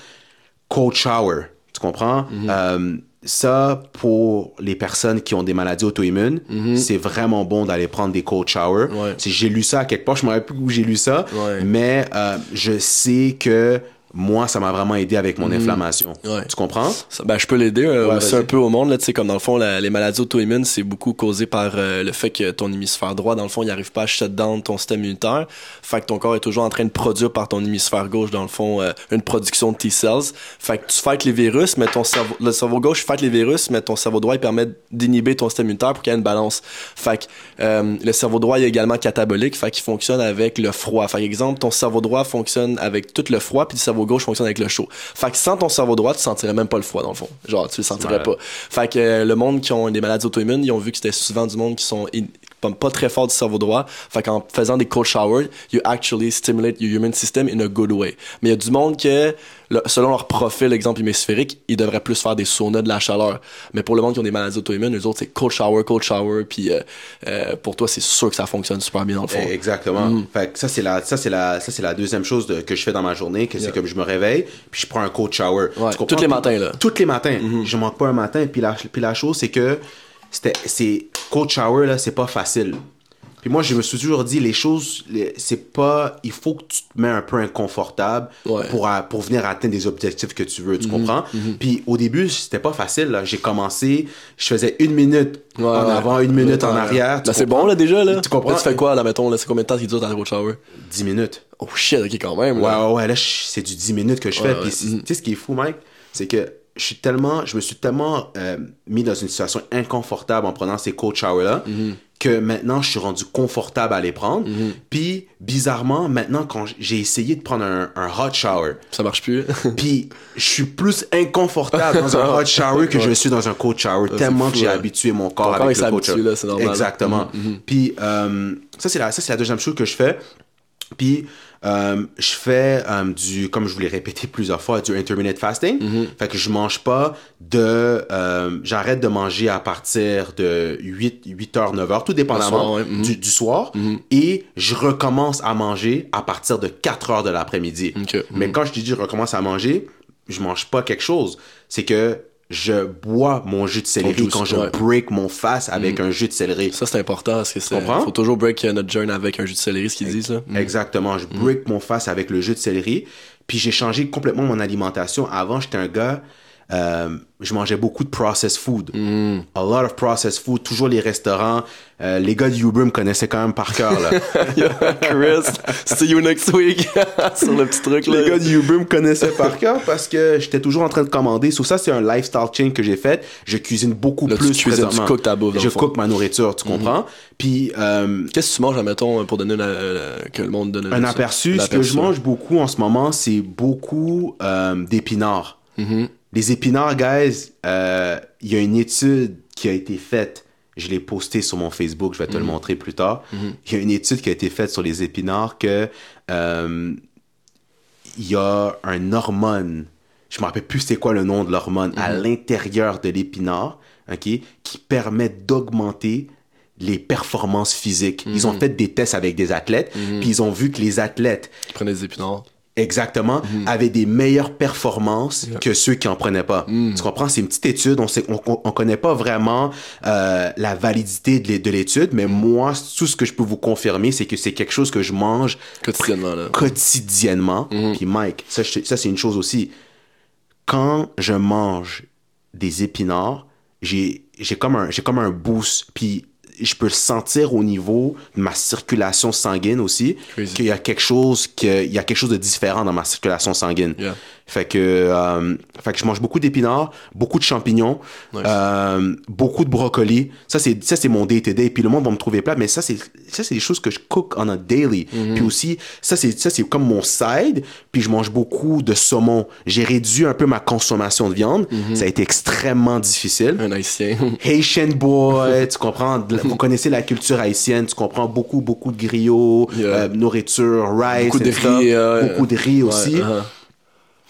Cold shower. Tu comprends? Euh, ça, pour les personnes qui ont des maladies auto-immunes, c'est vraiment bon d'aller prendre des cold showers. Ouais. J'ai lu ça à quelque part, je me rappelle plus où j'ai lu ça, Ouais. mais euh, je sais que moi, ça m'a vraiment aidé avec mon inflammation. Mhm. Ouais. Tu comprends? Ça- ben, je peux l'aider euh, Ouais, vas-y. un peu au monde. Là, comme dans le fond, la- les maladies auto-immunes, c'est beaucoup causé par euh, le fait que ton hémisphère droit, dans le fond, il arrive pas à shut down ton système immunitaire. Fait que ton corps est toujours en train de produire par ton hémisphère gauche, dans le fond, euh, une production de T-cells. Fait que tu fights les virus, mais ton cerveau, le cerveau gauche fight les virus, mais ton cerveau droit, il permet d'inhiber ton système immunitaire pour qu'il y ait une balance. Fait que le cerveau droit il est également catabolique, fait qu'il fonctionne avec le froid. Fait exemple, ton cerveau droit fonctionne avec tout le froid, puis le cerveau gauche fonctionne avec le chaud. Fait que sans ton cerveau droit, tu sentirais même pas le froid dans le fond. Genre, tu le sentirais Ouais. pas. Fait que euh, le monde qui ont des maladies auto-immunes, ils ont vu que c'était souvent du monde qui sont pas- très fort du cerveau droit. Fait qu'en faisant des cold showers, you actually stimulate your human system in a good way. Mais il y a du monde que, selon leur profil, exemple hémisphérique, ils devraient plus faire des saunas de la chaleur. Mais pour le monde qui ont des maladies auto-immunes, eux autres, c'est cold shower, cold shower, puis euh, euh, pour toi, c'est sûr que ça fonctionne super bien dans le fond. Exactement. Fait que ça c'est la ça c'est la ça c'est la deuxième chose de- que je fais dans ma journée, que c'est que je me réveille puis je prends un cold shower. Ouais, tous les matins, là. Tous les matins. Je manque pas un matin puis la puis la chose c'est que c'était c'est cold shower là, c'est pas facile. Puis moi, je me suis toujours dit, les choses, c'est pas. Il faut que tu te mets un peu inconfortable Ouais. pour, à- pour venir atteindre des objectifs que tu veux, tu comprends? Puis au début, c'était pas facile. J'ai commencé, je faisais une minute Ouais, en ouais. avant, une minute en arrière. Ben, c'est bon là déjà là. Tu comprends? Là, tu fais quoi là, mettons, là, c'est combien de temps qui dure ta cold shower? 10 minutes. Oh shit, ok quand même. Ouais, Là. ouais, ouais, là, c'est du 10 minutes que je fais. Puis, Mhm. tu sais, ce qui est fou, Mike, c'est que je suis tellement, je me suis tellement euh, mis dans une situation inconfortable en prenant ces cold showers-là Mhm. que maintenant, je suis rendu confortable à les prendre. Puis, bizarrement, maintenant, quand j'ai essayé de prendre un, un hot shower, Ça marche plus. puis je suis plus inconfortable dans un hot shower que je suis dans un cold shower, tellement fou, que j'ai ouais. habitué mon corps Ton corps, avec le cold shower. là, normal. Exactement. Mhm, Puis euh, ça, c'est la, ça, c'est la deuxième chose que je fais. Puis euh, je fais euh, du, comme je vous l'ai répété plusieurs fois, du intermittent fasting. Mhm. Fait que je mange pas de... euh, J'arrête de manger à partir de 8, 8h, 9h, tout dépendamment soir, ouais. Mhm. du, du soir. Et je recommence à manger à partir de 4h de l'après-midi. Mais quand je te dis je recommence à manger, je mange pas quelque chose. C'est que je bois mon jus de céleri quand je ouais. break mon face avec un jus de céleri. Ça, c'est important parce que c'est. Faut toujours break euh, notre journey avec un jus de céleri, ce qu'ils disent, là. Exactement. Je break mon face avec le jus de céleri. Puis j'ai changé complètement mon alimentation. Avant, j'étais un gars, euh, je mangeais beaucoup de processed food. A lot of processed food. Toujours les restaurants. Euh, les gars de Uber me connaissaient quand même par cœur, là. Chris, see you next week sur le petit truc là. les gars de Uber me connaissaient par cœur parce que j'étais toujours en train de commander. So ça, c'est un lifestyle change que j'ai fait. Je cuisine beaucoup Là, tu plus cuisines, tu cookes ta bouffe, Je cook ma nourriture, tu comprends? Puis, euh, Qu'est-ce que tu manges, admettons, pour donner la- la- que le monde donne un aperçu, ce que je mange beaucoup en ce moment, c'est beaucoup d'épinards. Mm-hmm. Les épinards, guys, euh, il y a une étude qui a été faite. Je l'ai posté sur mon Facebook, je vais te le montrer plus tard. Il y a une étude qui a été faite sur les épinards que euh, il y a un hormone, je me rappelle plus c'est quoi le nom de l'hormone, à Mm-hmm. l'intérieur de l'épinard, ok, qui permet d'augmenter les performances physiques. Ils ont fait des tests avec des athlètes, puis ils ont vu que les athlètes Qui prennent des épinards. Exactement, avaient des meilleures performances que ceux qui en prenaient pas. Tu comprends? C'est une petite étude, on sait, on, on, on connaît pas vraiment euh, la validité de l'é- de l'étude, mais moi, tout ce que je peux vous confirmer, c'est que c'est quelque chose que je mange Quotidiennement, là. quotidiennement. Puis Mike, ça, ça c'est une chose aussi. Quand je mange des épinards, j'ai comme un j'ai comme un boost. Puis je peux le sentir au niveau de ma circulation sanguine aussi qu'il y a quelque chose que il y a quelque chose de différent dans ma circulation sanguine. Yeah. Fait que euh, fait que je mange beaucoup d'épinards, beaucoup de champignons, Nice. euh, beaucoup de brocolis. Ça c'est ça c'est mon day to day. Puis le monde va me trouver plat, mais ça c'est ça c'est des choses que je cook on a daily. Mm-hmm. Puis aussi ça c'est ça c'est comme mon side. Puis je mange beaucoup de saumon. J'ai réduit un peu ma consommation de viande. Mm-hmm. Ça a été extrêmement difficile. Un haïtien. Haitian boy, tu comprends, vous connaissez la culture haïtienne, tu comprends? Beaucoup, beaucoup de griots, Yeah. euh, nourriture, rice, Beaucoup de riz, euh, beaucoup de riz aussi. Ouais, uh-huh.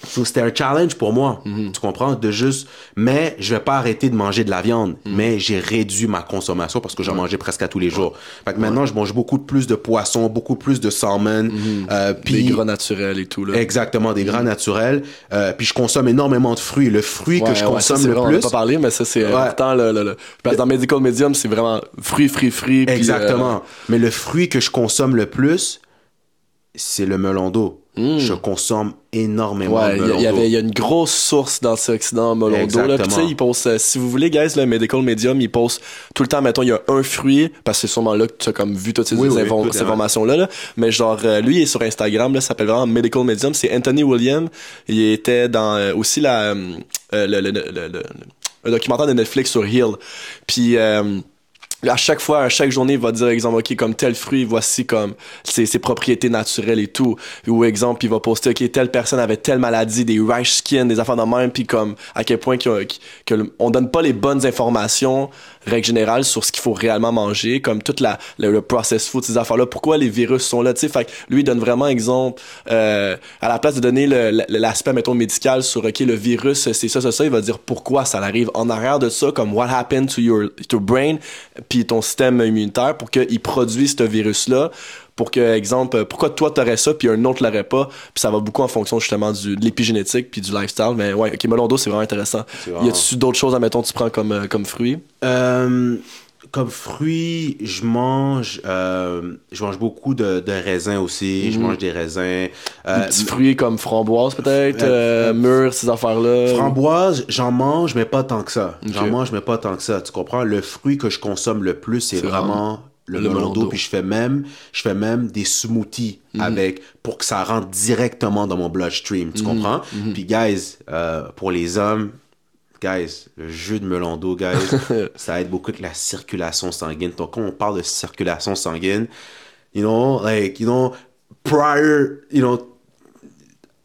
So, c'était un challenge pour moi, Mm-hmm. tu comprends, de juste, mais je vais pas arrêter de manger de la viande, Mm-hmm. mais j'ai réduit ma consommation parce que j'en mangeais presque à tous les jours. Fait que maintenant, je mange beaucoup plus de poissons, beaucoup plus de salmon, euh, Des gras naturels et tout, là. exactement des gras naturels, euh, puis je consomme énormément de fruits. Le fruit que Ouais, je ouais, consomme le vrai, on en a plus, pas parlé, mais ça, c'est Ouais. important. Le, le, le- Parce que dans Medical Medium, c'est vraiment fruits, fruits, fruits. puis, Exactement. Mais le fruit que je consomme le plus, c'est le melon d'eau. Je consomme énormément Ouais, de il y, a- melon il y avait, d'eau. il y a une grosse source d'antioxydants Molondo. Là, Puis, tu sais, Exactement. il poste, euh, si vous voulez, guys, le Medical Medium, il poste tout le temps, mettons, il y a un fruit, parce que c'est sûrement là que tu as comme vu toutes ces, Oui, ces informations-là, là. Mais genre, euh, lui, il est sur Instagram, là, ça s'appelle vraiment Medical Medium. C'est Anthony William. Il était dans euh, aussi la, euh, le, le, le, le- documentaire de Netflix sur Hill. Puis, euh, à chaque fois, à chaque journée, il va dire, exemple, OK, comme tel fruit, voici comme ses, propriétés naturelles et tout. Ou exemple, il va poster, OK, telle personne avait telle maladie, des rash skin, des affaires de même, puis comme à quel point qu'il y a- qu'il- que le- on donne pas les bonnes informations, règle générale, sur ce qu'il faut réellement manger, comme toute la, le, le processed food, ces affaires-là. Pourquoi les virus sont là, tu sais? Fait que lui, il donne vraiment exemple, euh, à la place de donner l'aspect, mettons, médical sur, OK, le virus, c'est ça, ça, ça, il va dire pourquoi ça arrive en arrière de ça, comme what happened to your, to brain, puis ton système immunitaire pour qu'il produise ce virus-là, pour que, exemple, euh, pourquoi toi t'aurais ça, puis un autre l'aurait pas, puis ça va beaucoup en fonction justement du, de l'épigénétique puis du lifestyle. Mais ouais, ok, melon d'eau, c'est vraiment intéressant. Y a-tu d'autres choses, admettons, tu prends comme, euh, comme fruits? Euh, comme fruits, je mange, euh, je mange beaucoup de, de raisins aussi. Je Mhm. mange des raisins. Des Euh, petits fruits comme framboise peut-être, Euh, euh, mûres, ces affaires-là? Framboise, j'en mange, mais pas tant que ça. J'en mange, mais pas tant que ça. Tu comprends? Le fruit que je consomme le plus, c'est C'est vraiment le, le melon d'eau. Puis je fais même, je fais même des smoothies Mhm. avec, pour que ça rentre directement dans mon bloodstream. Mhm. Tu comprends? Puis guys, euh, pour les hommes, guys, le jus de melon d'eau, guys, ça aide beaucoup avec la circulation sanguine. Donc, quand on parle de circulation sanguine, you know, like, you know, prior, you know,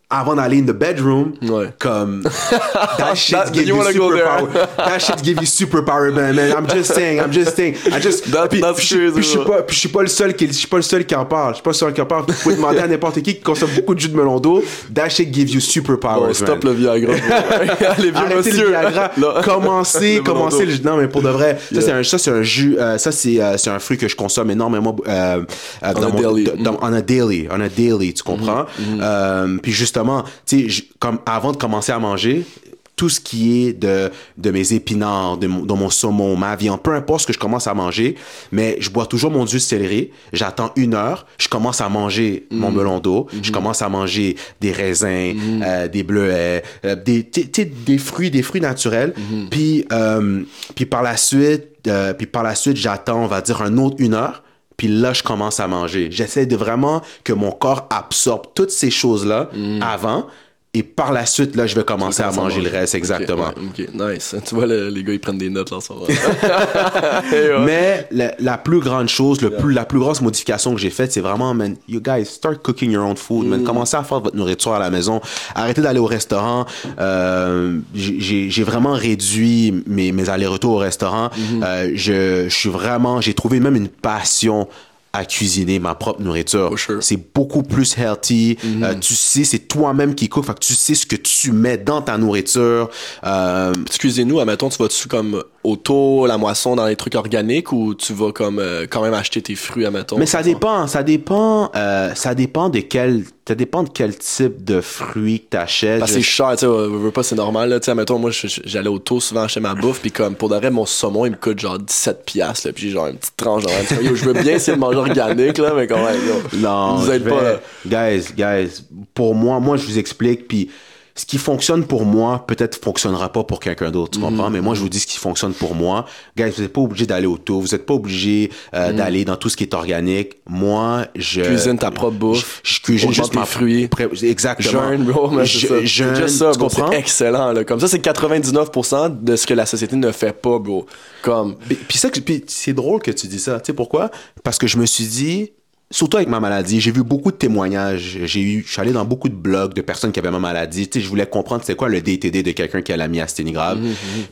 avant d'aller in the bedroom, Ouais. comme that shit That- give you you superpower. that shit give you superpower, man, man. I'm just saying, I'm just saying. I just That- puis, that's puis je- true, puis je suis pas, puis je suis pas le seul qui, je suis pas le seul qui en parle. Je suis pas le seul qui en parle. Vous pouvez demander à n'importe qui qui consomme beaucoup de jus de melon d'eau. That shit gives you superpowers, Bon, stop le Viagra. les vieux Arrêtez monsieur. le Viagra. Commencez, Le commencez le Non, mais pour de vrai, ça c'est un, ça c'est un jus, euh, ça c'est, euh, c'est un fruit que je consomme énormément euh, euh, dans a mon, daily. dans- on a daily, on a daily, tu comprends? Mm-hmm. Euh, puis justement, tu sais, j- comme avant de commencer à manger, tout ce qui est de, de mes épinards, de mon, de mon saumon, ma viande, peu importe ce que je commence à manger, mais je bois toujours mon jus de céleri, j'attends une heure, je commence à manger mon melon d'eau, je commence à manger des raisins, euh, des bleuets, euh, des, des fruits, des fruits naturels, puis, euh, puis par la suite, puis par la suite, j'attends, on va dire, un autre une heure, puis là, je commence à manger. J'essaie de vraiment que mon corps absorbe toutes ces choses-là avant. Et par la suite, là, je vais commencer à manger le reste, exactement. Ok, ouais, ok, nice. Tu vois, le- les gars, ils prennent des notes là, ça va. Mais la, la plus grande chose, le plus, la plus grosse modification que j'ai faite, c'est vraiment, man, you guys, start cooking your own food, Mm. man. Commencez à faire votre nourriture à la maison. Arrêtez d'aller au restaurant. Euh, j'ai vraiment réduit mes, mes allers-retours au restaurant. Mm-hmm. Euh, je, je suis vraiment, j'ai trouvé même une passion à cuisiner ma propre nourriture. Sure. Mm-hmm. C'est beaucoup plus healthy. Euh, tu sais, c'est toi-même qui cook. Fait que tu sais ce que tu mets dans ta nourriture. Euh, Excusez-nous, admettons, tu vas-tu comme auto, la moisson dans les trucs organiques ou tu vas comme euh, quand même acheter tes fruits, admettons? Mais ça dépend, ça dépend, euh, ça dépend de quel, ça dépend de quel type de fruits que t'achètes. Parce que c'est cher, tu sais, veux, pas, c'est normal, là. Tu sais, admettons, moi, j'allais au taux souvent acheter ma bouffe, puis comme, pour d'arrêt, mon saumon, il me coûte genre 17 piastres, là, puis j'ai genre une petite tranche, genre, yo, je veux bien essayer de manger organique, là, mais quand même, yo. Non, Vous êtes vais- pas, là. Guys, guys, pour moi, moi, je vous explique, puis ce qui fonctionne pour moi, peut-être fonctionnera pas pour quelqu'un d'autre, tu Mhm. comprends? Mais moi, je vous dis ce qui fonctionne pour moi. Guys, vous n'êtes pas obligé d'aller au tour, vous n'êtes pas obligé euh, d'aller dans tout ce qui est organique. Moi, je... Mhm. Cuisine ta propre bouffe. Je, je cuisine juste tes ma fruits. pré- Exactement. Jeûne, bro, mais c'est Je- ça. juste tu comprends? C'est excellent, là. Comme ça, c'est 99% de ce que la société ne fait pas, bro. Comme, puis c'est drôle que tu dis ça. Tu sais pourquoi? Parce que je me suis dit, surtout avec ma maladie, j'ai vu beaucoup de témoignages. J'ai eu, je suis allé dans beaucoup de blogs de personnes qui avaient ma maladie. Tu sais, je voulais comprendre c'est quoi le DTD de quelqu'un qui a la myasthénie grave.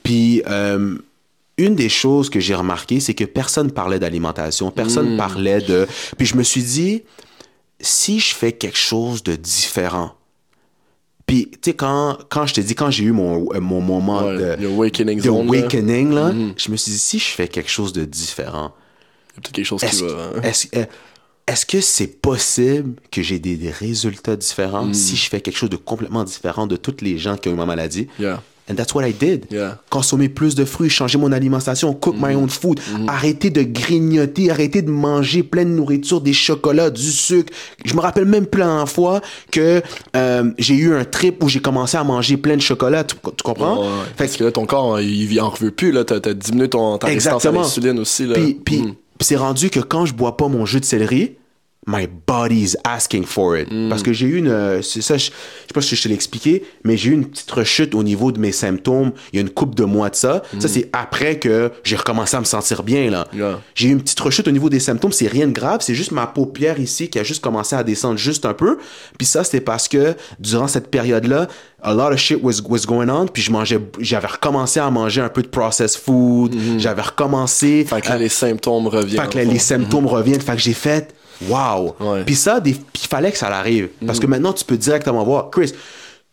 Puis, euh, une des choses que j'ai remarqué, c'est que personne parlait d'alimentation, personne parlait de. Puis je me suis dit, si je fais quelque chose de différent. Puis, tu sais, quand, quand je te dis, quand j'ai eu mon, euh, mon moment Ouais, de, awakening de là. awakening, là, je me suis dit, si je fais quelque chose de différent, il y a peut-être quelque chose qui va. hein. Est-ce- que c'est possible que j'ai des, des résultats différents Mm. si je fais quelque chose de complètement différent de toutes les gens qui ont eu ma maladie? Yeah. And that's what I did. Yeah. Consommer plus de fruits, changer mon alimentation, cook my own food, arrêter de grignoter, arrêter de manger plein de nourriture, des chocolats, du sucre. Je me rappelle même plein de fois que euh, j'ai eu un trip où j'ai commencé à manger plein de chocolat. Tu, tu comprends? Ouais, ouais. Fait Parce que là, ton corps, il, il en veut plus, là. T'as, diminué ton, ta résistance à Exactement. l'insuline aussi, là. Puis, puis, Mm. C'est rendu que quand je bois pas mon jus de céleri, my body's asking for it. Mm. Parce que j'ai eu une, euh, c'est ça, je, je sais pas si je te l'ai expliqué, mais j'ai eu une petite rechute au niveau de mes symptômes. Il y a une couple de mois de ça. Ça, c'est après que j'ai recommencé à me sentir bien, là. Mm. Yeah. J'ai eu une petite rechute au niveau des symptômes. C'est rien de grave. C'est juste ma paupière ici qui a juste commencé à descendre juste un peu. Puis ça, c'était parce que durant cette période-là, a lot of shit was, was going on. Puis je mangeais, j'avais recommencé à manger un peu de processed food. J'avais recommencé. Mm-hmm. Fait que là, à- les symptômes reviennent. fait que là, les symptômes reviennent. Fait que j'ai fait, wow. Puis ça, il fallait que ça arrive. Parce que maintenant, tu peux directement voir, Chris,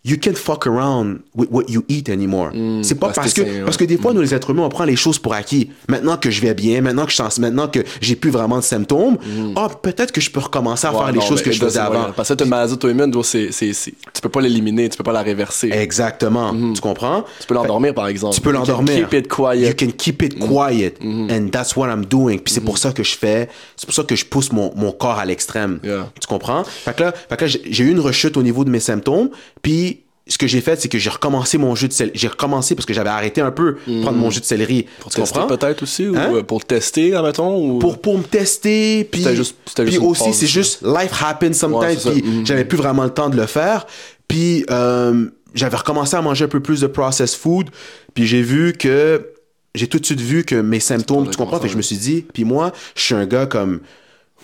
you can't fuck around with what you eat anymore. c'est pas parce parce, que parce que des fois, nous, les êtres humains, on prend les choses pour acquis. Maintenant que je vais bien, maintenant que je sens, maintenant que j'ai plus vraiment de symptômes, ah, peut-être que je peux recommencer à. Ouais, faire les choses que je faisais avant. Parce que bro, c'est, c'est, tu peux pas l'éliminer, tu peux pas la réverser. Exactement. Tu comprends? Tu peux l'endormir, par exemple. Tu peux l'endormir. Keep it quiet. You can keep it quiet. And that's what I'm doing. Puis c'est pour ça que je fais, c'est pour ça que je pousse mon, mon corps à l'extrême. Yeah. Tu comprends? Fait que là, fait que là, j'ai j'ai eu une rechute au niveau de mes symptômes. Puis ce que j'ai fait, c'est que j'ai recommencé mon jus de céleri. J'ai recommencé parce que j'avais arrêté un peu de prendre mon jus de céleri. Pour tu tester peut-être aussi, ou Hein? euh, pour tester, admettons, ou... pour pour me tester puis C'était juste- c'était puis juste aussi c'est juste life happens sometimes Ouais, puis Mhm. j'avais plus vraiment le temps de le faire puis euh, j'avais recommencé à manger un peu plus de processed food puis j'ai vu que j'ai tout de suite vu que mes symptômes tu comprends? fait que je me suis dit puis moi je suis un gars comme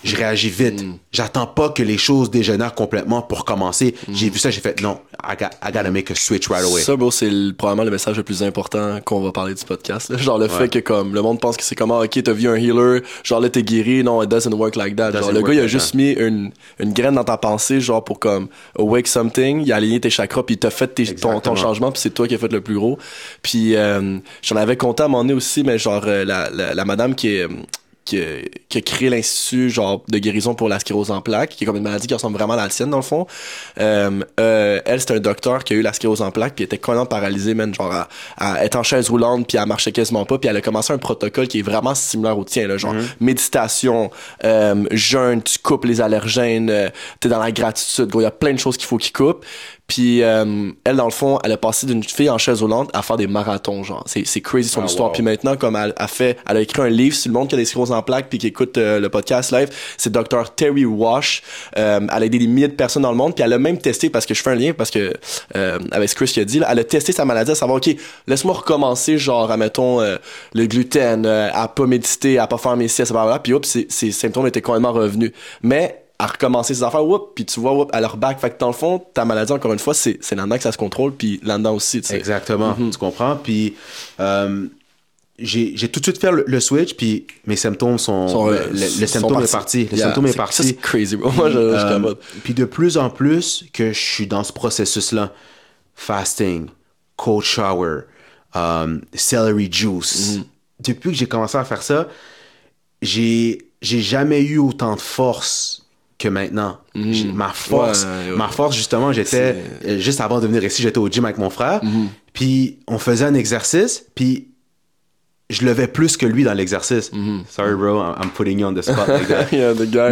je réagis vite. Mm. J'attends pas que les choses dégénèrent complètement pour commencer. J'ai vu ça, j'ai fait non, I, got, I gotta make a switch right away. Ça, bro, c'est le- probablement le message le plus important qu'on va parler du podcast. là. Genre le fait que comme le monde pense que c'est comment, ok, t'as vu un healer, genre là t'es guéri, non, it doesn't work like that. Genre le gars il a like juste mis une, une graine dans ta pensée, genre pour comme awake something, il a aligné tes chakras, puis il t'a fait tes- ton, changement, puis c'est toi qui as fait le plus gros. Puis euh, j'en avais compté à un moment donné aussi, mais genre euh, la, la, la madame qui est qui, qui a créé l'institut genre de guérison pour la sclérose en plaques, qui est comme une maladie qui ressemble vraiment à la tienne dans le fond. Euh, euh, elle, c'est un docteur qui a eu la sclérose en plaques, puis était complètement paralysée, même genre à, à, être en chaise roulante, puis à marcher quasiment pas, puis elle a commencé un protocole qui est vraiment similaire au tien, là, genre Mhm. méditation, euh, jeûne, tu coupes les allergènes, euh, t'es dans la gratitude, gros, il y a plein de choses qu'il faut qu'il coupe. Puis euh, elle, dans le fond, elle a passé d'une fille en chaise roulante à faire des marathons, genre. C'est, c'est crazy son Ah, histoire. wow. Puis maintenant, comme elle a fait, elle a écrit un livre sur le monde qui a des scléroses en plaques puis qui écoute euh, le podcast live, c'est Dr. Terry Wash. Euh, elle a aidé des milliers de personnes dans le monde. Puis elle a même testé, parce que je fais un lien, parce que euh, avec ce que Chris qui a dit, là, elle a testé sa maladie à savoir, OK, laisse-moi recommencer, genre, admettons, euh, le gluten, euh, à pas méditer, à pas faire mes siestes, blablabla. Puis oups, ses, ses symptômes étaient complètement revenus. Mais à recommencer ses affaires, whoop, puis tu vois, whoop, à leur back. Fait que dans le fond, ta maladie, encore une fois, c'est, c'est là-dedans que ça se contrôle, puis là-dedans aussi, tu sais. Exactement, tu comprends? Puis euh, j'ai j'ai tout de suite fait le, le switch, puis mes symptômes sont... Sont, le, euh, le- le sont symptôme est parti. Le Yeah. symptôme est parti. c'est crazy, bro. Moi, je, Euh, puis de plus en plus que je suis dans ce processus-là, fasting, cold shower, um, celery juice. Mm-hmm. Depuis que j'ai commencé à faire ça, j'ai j'ai jamais eu autant de force que maintenant. J'ai- Ma force, Mm-hmm. Ouais, ma force justement, j'étais euh, juste avant de venir ici, j'étais au gym avec mon frère. Mm-hmm. Puis on faisait un exercice, puis je levais plus que lui dans l'exercice. Sorry bro, I'm putting you on the spot. yeah, the guy,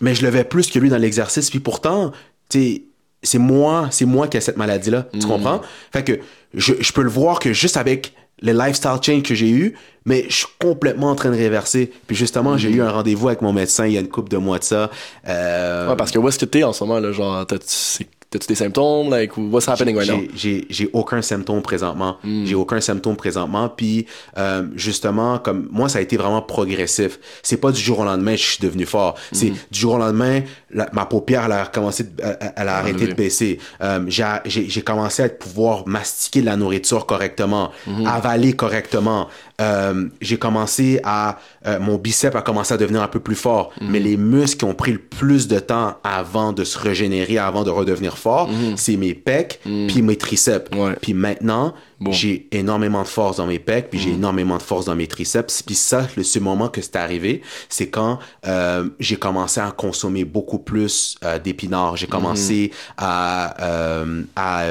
Mais, je levais plus que lui dans l'exercice. Puis pourtant, c'est moi, c'est moi qui ai cette maladie-là. Mm. Tu comprends? Fait que je, je peux le voir que juste avec le lifestyle change que j'ai eu, mais je suis complètement en train de réverser. Puis justement, j'ai eu un rendez-vous avec mon médecin il y a une couple de mois de ça. Euh. Ouais, parce que où est-ce que t'es en ce moment, là? Genre, c'est- t'as-tu des symptômes? Like, what's happening right now? j'ai- aucun symptôme présentement. Mm. J'ai aucun symptôme présentement. Puis euh, justement, comme moi, ça a été vraiment progressif. C'est pas du jour au lendemain que je suis devenu fort. C'est Mm. du jour au lendemain, la- ma paupière elle a commencé, de- elle, elle a arrêté de baisser. Euh, j'ai commencé à pouvoir mastiquer de la nourriture correctement, Mm-hmm. avaler correctement. Euh, j'ai commencé à euh, mon biceps a commencé à devenir un peu plus fort, Mm-hmm. mais les muscles qui ont pris le plus de temps avant de se régénérer, avant de redevenir fort, c'est mes pecs puis mes triceps. Ouais. Puis maintenant, Bon. j'ai énormément de force dans mes pecs, puis j'ai énormément de force dans mes triceps. Puis ça, le ce moment que c'est arrivé, c'est quand euh, j'ai commencé à consommer beaucoup plus d'épinards. J'ai commencé à, à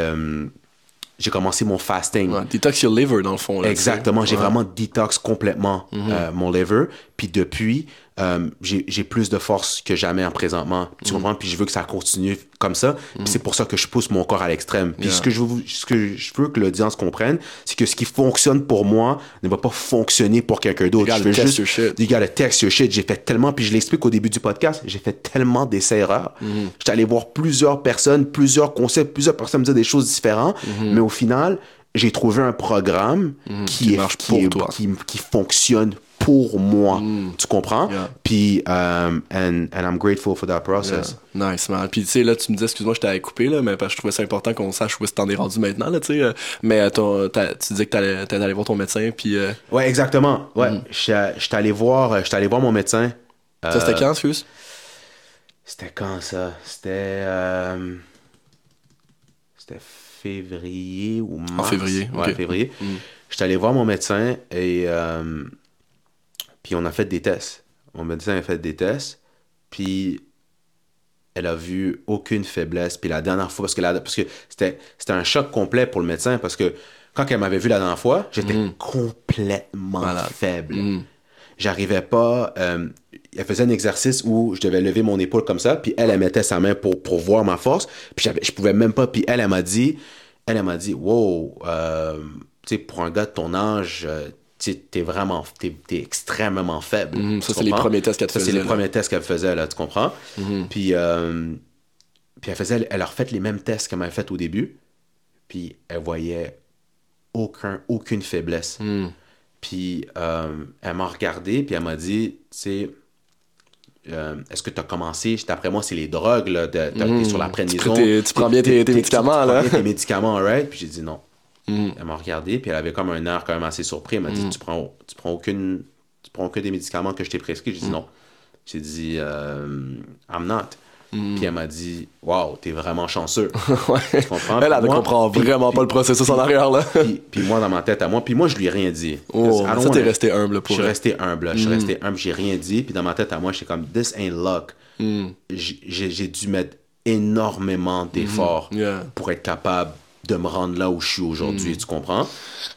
j'ai commencé mon fasting. Ouais, detox your liver, dans le fond. Là, Exactement, j'ai Ouais. vraiment détox complètement euh, mon liver. Puis depuis, euh, j'ai plus de force que jamais en présentement. Tu comprends? Puis je veux que ça continue comme ça. Puis c'est pour ça que je pousse mon corps à l'extrême. Puis Yeah. ce, que je veux, ce que je veux que l'audience comprenne, c'est que ce qui fonctionne pour moi ne va pas fonctionner pour quelqu'un d'autre. You Je veux test juste, your shit. You gotta test your shit. J'ai fait tellement, puis je l'explique au début du podcast, j'ai fait tellement d'essais-erreurs. Mm-hmm. J'étais allé voir plusieurs personnes, plusieurs concepts, plusieurs personnes me disaient des choses différentes. Mais au final, j'ai trouvé un programme qui, Mm-hmm. Qui est, marche qui, pour est- toi. Mm. qui, qui fonctionne pour moi. Tu comprends? Yeah. Puis, um, and, and I'm grateful for that process. Yeah. Nice, man. Puis, tu sais, là, tu me disais, excuse-moi, je t'avais coupé, là, mais parce que je trouvais ça important qu'on sache où est-ce que t'en es rendu maintenant, là, tu sais. euh, Mais euh, ton- tu disais que t'allais t'allais aller voir ton médecin, puis euh, Ouais, exactement. Ouais, Mm. j'étais j'étais allé voir, allé voir mon médecin. ça, c'était quand, excuse? C'était quand ça? C'était. euh, C'était février ou mars. février, Ouais, février. Mm. J'étais allé voir mon médecin et. euh, puis on a fait des tests. Mon médecin a fait des tests. Puis elle a vu aucune faiblesse. Puis la dernière fois, parce que, la- parce que c'était, c'était un choc complet pour le médecin, parce que quand elle m'avait vu la dernière fois, j'étais complètement Mm. Malade. faible. Mm. J'arrivais pas. euh, elle faisait un exercice où je devais lever mon épaule comme ça, puis elle, elle mettait sa main pour, pour voir ma force, puis j'avais- je pouvais même pas. Puis elle, elle m'a dit, elle, elle m'a dit, wow, euh, tu sais, pour un gars de ton âge, euh, t'es vraiment, t'es, t'es extrêmement faible. Mhm, ça, c'est les premiers tests qu'elle Ça, c'est faisait, les premiers tests qu'elle faisait, là, tu comprends? Mhm. Puis, euh, puis elle faisait, elle a refait les mêmes tests qu'elle m'avait fait au début, puis elle voyait aucun, aucune faiblesse. Mm. Puis euh, elle m'a regardé, puis elle m'a dit, tu sais, euh, est-ce que tu as commencé, d'après moi, c'est les drogues, là, t'es sur la prénison. Tu- prends bien tes- médicaments, là. tes médicaments, right? Puis j'ai dit non. Mm. Elle m'a regardé, puis elle avait comme un air quand même assez surpris. Elle m'a dit, tu prends, tu prends aucune, tu prends que des médicaments que je t'ai prescrits. J'ai dit non. J'ai dit, euh, I'm not. Puis elle m'a dit, waouh, t'es vraiment chanceux. Ouais. Tu comprends? Elle, ne comprend vraiment puis- pas le processus en arrière, là. Puis, moi, dans ma tête à moi, puis moi, je lui ai rien dit. Oh, ça, t'es resté humble Je pour suis elle. resté humble, je suis resté humble, j'ai rien dit. Puis dans ma tête à moi, j'étais comme, this ain't luck. Mm. J'ai dû mettre énormément d'efforts Yeah. pour être capable de me rendre là où je suis aujourd'hui, tu comprends?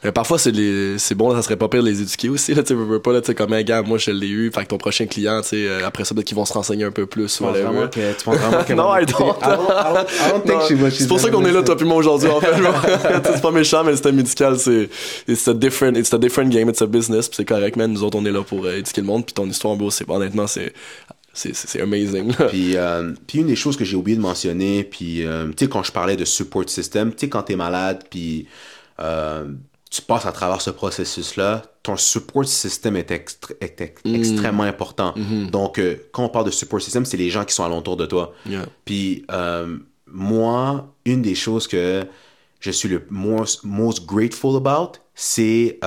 Mais parfois, c'est les... c'est bon, ça serait pas pire de les éduquer aussi, là, tu sais, veux, veux pas, là, tu sais, comme un gars, moi, je l'ai eu, fait que ton prochain client, tu sais, euh, après ça, peut-être qu'ils vont se renseigner un peu plus, Tu penses whatever. vraiment que- tu penses vraiment qu'elle Non, I don't. I don't- I don't- I don't think Non, she would- she's C'est pour ça qu'on est là, toi puis moi, aujourd'hui, en fait. c'est pas méchant, mais le système médical, c'est it's a different, it's a different game, it's a business, puis c'est correct, man. Nous autres, on est là pour euh, éduquer le monde, puis ton histoire, bro, c'est, honnêtement, c'est, c'est, amazing, là. Puis, euh, puis une des choses que j'ai oublié de mentionner, puis euh, tu sais, quand je parlais de support system, tu sais, quand t'es malade, puis euh, tu passes à travers ce processus-là, ton support system est, extr- est ex- extrêmement important. Donc, euh, quand on parle de support system, c'est les gens qui sont alentour de toi. Yeah. Puis, moi, une des choses que je suis le most, most grateful about, c'est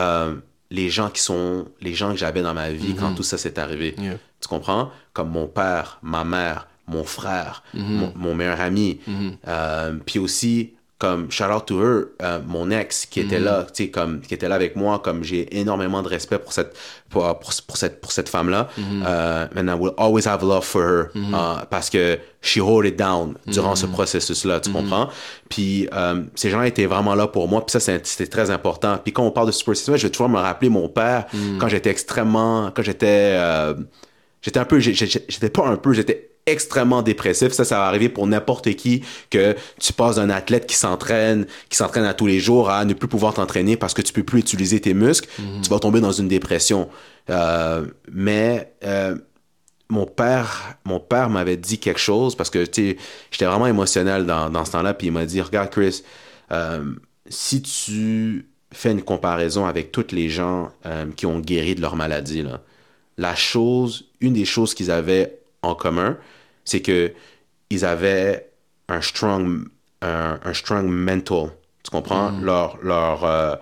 les gens qui sont, les gens que j'avais dans ma vie quand tout ça s'est arrivé. Yeah. Tu comprends? Comme mon père, ma mère, mon frère, mon, mon meilleur ami. Euh, puis aussi, comme shout out to her, euh, mon ex qui était là, tu sais, comme qui était là avec moi, comme j'ai énormément de respect pour cette pour, pour, pour cette pour cette femme là. Euh, and I will always have love for her euh, parce que she hold it down durant ce processus là, tu comprends? Puis ces gens étaient vraiment là pour moi, puis ça c'était très important. Puis quand on parle de system, je vais toujours me rappeler mon père quand j'étais extrêmement quand j'étais j'étais un peu j'étais pas un peu j'étais extrêmement dépressif. Ça ça va arriver pour n'importe qui que tu passes d'un athlète qui s'entraîne qui s'entraîne à tous les jours à ne plus pouvoir t'entraîner parce que tu peux plus utiliser tes muscles tu vas tomber dans une dépression. Euh, mais euh, mon père mon père m'avait dit quelque chose parce que tu sais j'étais vraiment émotionnel dans, dans ce temps-là puis il m'a dit regarde Chris euh, si tu fais une comparaison avec toutes les gens euh, qui ont guéri de leur maladie là, la chose une des choses qu'ils avaient en commun c'est que ils avaient un strong un, un strong mental. Tu comprends? Leur leur euh,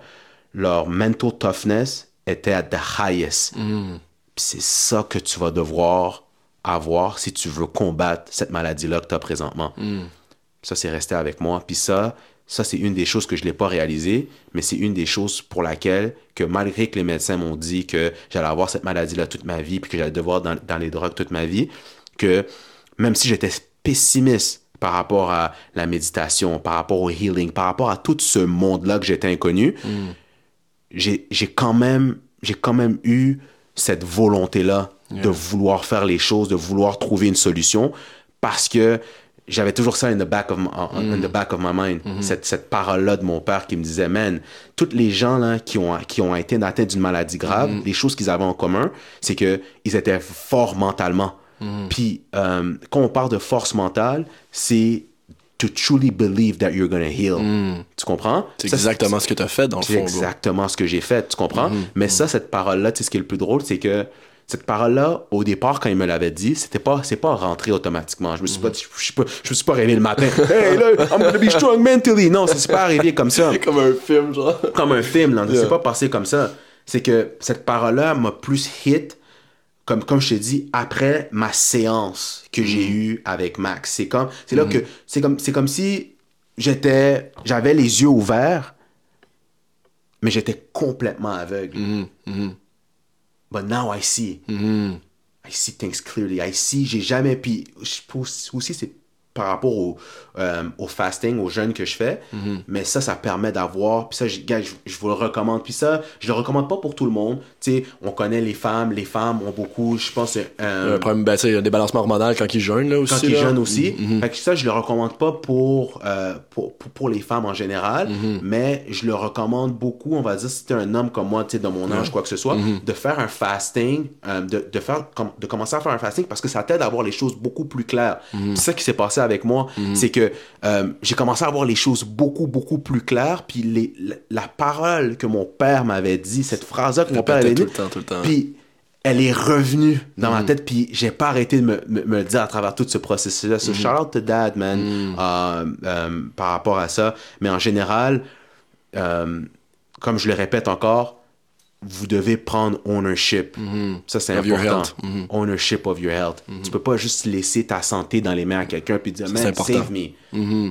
leur mental toughness était at the highest. Puis c'est ça que tu vas devoir avoir si tu veux combattre cette maladie-là que tu as présentement. Ça, c'est resté avec moi. Puis ça, ça c'est une des choses que je l'ai pas réalisé, mais c'est une des choses pour laquelle, que malgré que les médecins m'ont dit que j'allais avoir cette maladie-là toute ma vie, puis que j'allais devoir dans, dans les drogues toute ma vie, que même si j'étais pessimiste par rapport à la méditation, par rapport au healing, par rapport à tout ce monde-là que j'étais inconnu, j'ai j'ai quand même j'ai quand même eu cette volonté là de vouloir faire les choses de vouloir trouver une solution parce que j'avais toujours ça in the back of my, in the back of my mind. Cette, cette parole là de mon père qui me disait man toutes les gens là qui ont qui ont été atteints d'une maladie grave les choses qu'ils avaient en commun c'est que ils étaient forts mentalement. Puis euh, quand on parle de force mentale c'est to truly believe that you're gonna heal. Tu comprends? C'est exactement ce que t'as fait, dans le c'est fond, bro. exactement ce que j'ai fait, tu comprends? Mais ça, cette parole-là, tu sais, ce qui est le plus drôle, c'est que cette parole-là, au départ, quand il me l'avait dit, c'était pas, c'est pas rentré automatiquement. Je me suis pas, je, je je me suis pas réveillé le matin. hey, là, I'm gonna be strong mentally. Non, ça s'est pas arrivé comme ça. Comme un film, genre. Comme un film, là. Yeah. s'est pas passé comme ça. C'est que cette parole-là m'a plus hit, comme, comme je te dis, après ma séance que j'ai Mhm. eue avec Max. C'est comme, c'est là que, c'est comme, c'est comme si j'étais, j'avais les yeux ouverts, mais j'étais complètement aveugle. Mm-hmm. But now I see. I see things clearly. I see, j'ai jamais. Puis aussi, c'est par rapport au, euh, au fasting, au jeûne que je fais. Mais ça, ça permet d'avoir. Puis ça, je, je, je vous le recommande. Puis ça, je le recommande pas pour tout le monde. Tu sais, on connaît les femmes. Les femmes ont beaucoup, je pense, euh, Un problème, ben, tu sais, des balancements hormonaux quand ils jeûnent, là, aussi. quand ils jeûnent aussi. Mhm. Fait que ça, je le recommande pas pour, euh, pour, pour, pour les femmes en général, Mhm. mais je le recommande beaucoup, on va dire, si t'es un homme comme moi, tu sais, de mon âge, quoi que ce soit, Mhm. de faire un fasting, euh, de, de, faire, de commencer à faire un fasting parce que ça t'aide à voir les choses beaucoup plus claires. Mhm. C'est ça qui s'est passé avec moi, c'est que euh, j'ai commencé à voir les choses beaucoup, beaucoup plus claires, puis les, la, la parole que mon père m'avait dit, cette phrase-là que mon père avait dit, tout le temps, tout le temps. puis elle est revenue dans Mm. ma tête, puis j'ai pas arrêté de me, me, me le dire à travers tout ce processus-là. Mm. So, shout out to dad, man, euh, euh, par rapport à ça. Mais en général, comme je le répète encore, vous devez prendre ownership. Ça, c'est important. health. Mm-hmm. Ownership of your health. Tu peux pas juste laisser ta santé dans les mains à quelqu'un puis dire, c'est man, save me.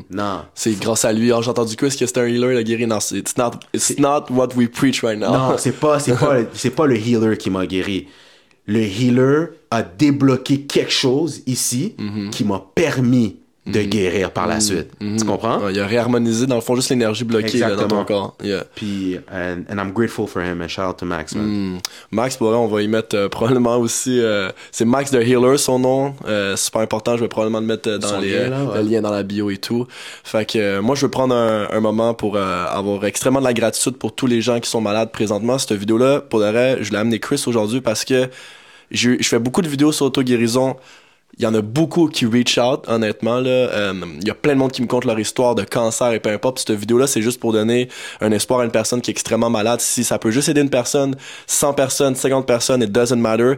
Non. C'est grâce à lui. Alors, j'ai entendu Chris que c'était un healer, a guéri. Non, c'est- it's not, it's not what we preach right now. Non, c'est pas, c'est pas, c'est pas le healer qui m'a guéri. Le healer a débloqué quelque chose ici Mm-hmm. qui m'a permis de guérir par la suite. Tu comprends? Il a réharmonisé, dans le fond, juste l'énergie bloquée là, dans ton corps. Yeah. Puis, and, and I'm grateful for him and shout out to Max, man. Mm. Max, pour vrai, on va y mettre euh, probablement aussi. euh, c'est Max the Healer, son nom. Euh, super important. Je vais probablement le mettre euh, dans Son les, lien, là, ouais. le lien dans la bio et tout. Fait que euh, moi, je veux prendre un, un moment pour euh, avoir extrêmement de la gratitude pour tous les gens qui sont malades présentement. Cette vidéo-là, pour vrai, je l'ai amené Chris aujourd'hui parce que j'ai- je fais beaucoup de vidéos sur auto-guérison. Il y en a beaucoup qui reach out, honnêtement. Là. Euh, il y a plein de monde qui me content leur histoire de cancer et peu importe. Cette vidéo-là, c'est juste pour donner un espoir à une personne qui est extrêmement malade. Si ça peut juste aider une personne, 100 personnes, 50 personnes, it doesn't matter.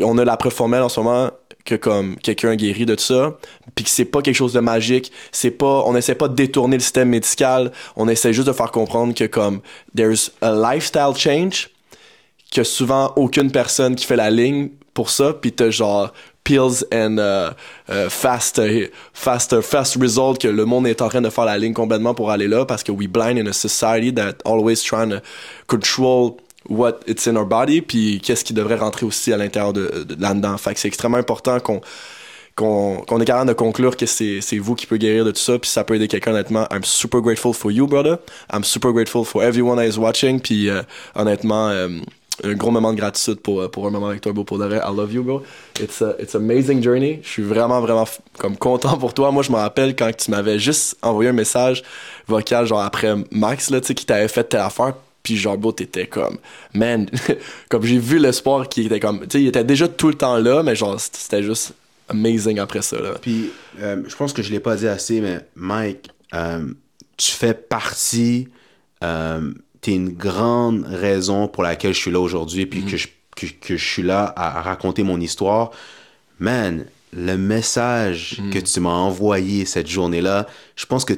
On a la preuve formelle en ce moment que comme quelqu'un guérit de tout ça, puis que c'est pas quelque chose de magique, c'est pas, on essaie pas de détourner le système médical, on essaie juste de faire comprendre que comme there's a lifestyle change, a souvent aucune personne qui fait la ligne pour ça, puis t'as genre and uh, fast, uh, fast, fast result que le monde est en train de faire la ligne complètement pour aller là parce que we blind in a society that always trying to control what it's in our body puis qu'est-ce qui devrait rentrer aussi à l'intérieur de, de là-dedans. C'est extrêmement important qu'on qu'on est capable de conclure que c'est c'est vous qui peut guérir de tout ça puis ça peut aider quelqu'un honnêtement I'm super grateful for you brother I'm super grateful for everyone that is watching puis euh, honnêtement euh, un gros moment de gratitude pour, euh, pour un moment avec toi, bro, pour de vrai. I love you, bro. It's a, it's amazing journey. Je suis vraiment, vraiment comme content pour toi. Moi, je me rappelle quand tu m'avais juste envoyé un message vocal, genre après Max, là, tu sais, qui t'avait fait telle affaire. Puis genre, bro, t'étais comme, man, comme j'ai vu l'espoir qui était comme, tu sais, il était déjà tout le temps là, mais genre, c'était juste amazing après ça, là. Puis, euh, je pense que je l'ai pas dit assez, mais Mike, euh, tu fais partie, t'es une grande raison pour laquelle je suis là aujourd'hui, puis que, je, que, que je suis là à, à raconter mon histoire. Man, le message que tu m'as envoyé cette journée-là, je pense que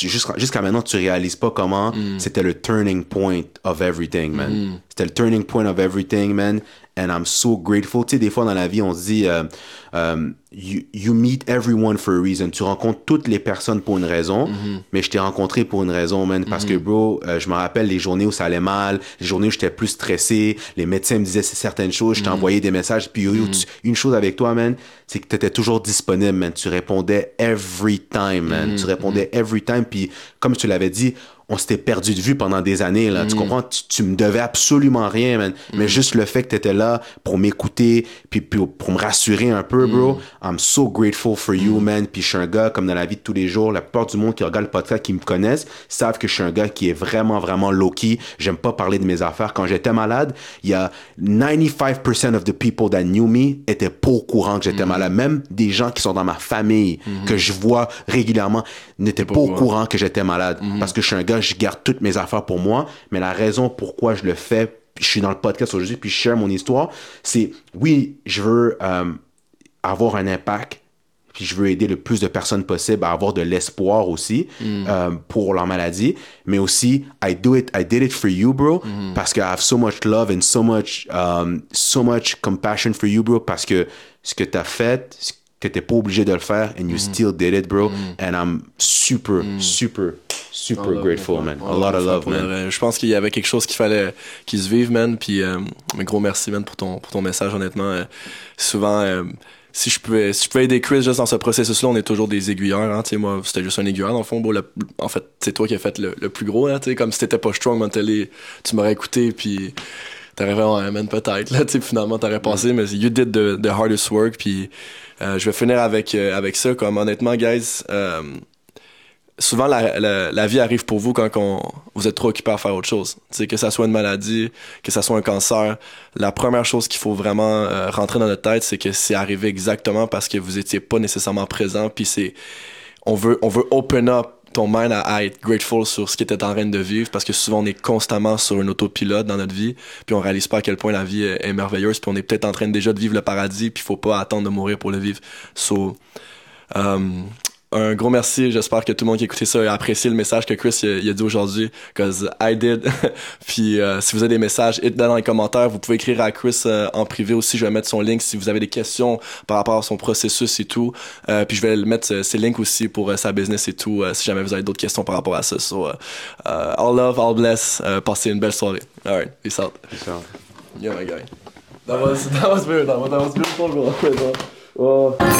jusqu'à jusqu'à maintenant, tu réalises pas comment c'était le turning point of everything, man. C'était le turning point of everything, man. And I'm so grateful. Tu sais, des fois dans la vie, on se dit, euh, euh, you, you meet everyone for a reason. Tu rencontres toutes les personnes pour une raison, mais je t'ai rencontré pour une raison, man. Parce que, bro, euh, je me rappelle les journées où ça allait mal, les journées où j'étais plus stressé, les médecins me disaient certaines choses, je t'ai envoyé des messages. Puis, yo, yo, tu- une chose avec toi, man, c'est que tu étais toujours disponible, man. Tu répondais every time, man. Tu répondais every time. Puis, comme tu l'avais dit, on s'était perdu de vue pendant des années, là. Tu comprends? Tu, tu me devais absolument rien, man. Mais juste le fait que tu étais là pour m'écouter, puis, puis pour me rassurer un peu, bro. I'm so grateful for you, man. Puis je suis un gars, comme dans la vie de tous les jours, la plupart du monde qui regarde le podcast, qui me connaissent, savent que je suis un gars qui est vraiment, vraiment low-key. J'aime pas parler de mes affaires. Quand j'étais malade, il y a 95% of the people that knew me étaient pas au courant que j'étais malade. Même des gens qui sont dans ma famille, que je vois régulièrement, n'étaient pas, au courant que j'étais malade. Parce que je suis un gars, je garde toutes mes affaires pour moi. Mais la raison pourquoi je le fais, je suis dans le podcast aujourd'hui, puis je share mon histoire, c'est, oui, je veux euh, avoir un impact, puis je veux aider le plus de personnes possible à avoir de l'espoir aussi euh, pour leur maladie, mais aussi I do it, I did it for you, bro, parce que I have so much love and so much, um, so much compassion for you, bro, parce que ce que t'as fait, ce que t'es pas obligé de le faire, and you still did it, bro, and I'm super, super, super grateful, man. A lot of love, man. Je pense qu'il y avait quelque chose qu'il fallait qu'il se vive, man. Puis, euh, un gros merci, man, pour ton, pour ton message, honnêtement. Euh, souvent, euh, si je pouvais, si je pouvais aider Chris juste dans ce processus-là, on est toujours des aiguilleurs, hein. Tu sais, moi, c'était juste un aiguilleur, dans le fond. Le- en fait, c'est toi qui as fait le, le plus gros, hein. Tu sais, comme si t'étais pas strong mentally, tu m'aurais écouté, puis t'aurais fait, ouais, man, peut-être, là. Tu sais, finalement, t'aurais passé, mais you did the, the hardest work, puis euh, je vais finir avec, euh, avec ça, comme honnêtement, guys, euh, souvent la, la, la vie arrive pour vous quand on, vous êtes trop occupé à faire autre chose. Tu sais, que ça soit une maladie, que ça soit un cancer, la première chose qu'il faut vraiment euh, rentrer dans notre tête, c'est que c'est arrivé exactement parce que vous étiez pas nécessairement présent. Puis c'est, on veut, on veut open up mind à, être grateful sur ce qui était en train de vivre parce que souvent on est constamment sur une autopilote dans notre vie puis on réalise pas à quel point la vie est, est merveilleuse puis on est peut-être en train déjà de vivre le paradis puis faut pas attendre de mourir pour le vivre. So um, un gros merci. J'espère que tout le monde qui a écouté ça a apprécié le message que Chris il a, dit aujourd'hui. Cause I did. Puis euh, si vous avez des messages, hit dans les commentaires. Vous pouvez écrire à Chris euh, en privé aussi. Je vais mettre son link si vous avez des questions par rapport à son processus et tout. Euh, puis je vais mettre ses links aussi pour sa business et tout. si jamais vous avez d'autres questions par rapport à ça. So, all love, all bless. passez une belle soirée. Alright, peace out. Peace out. Yeah, my guy. That was that was weird. That was, that was beautiful, bro. Oh.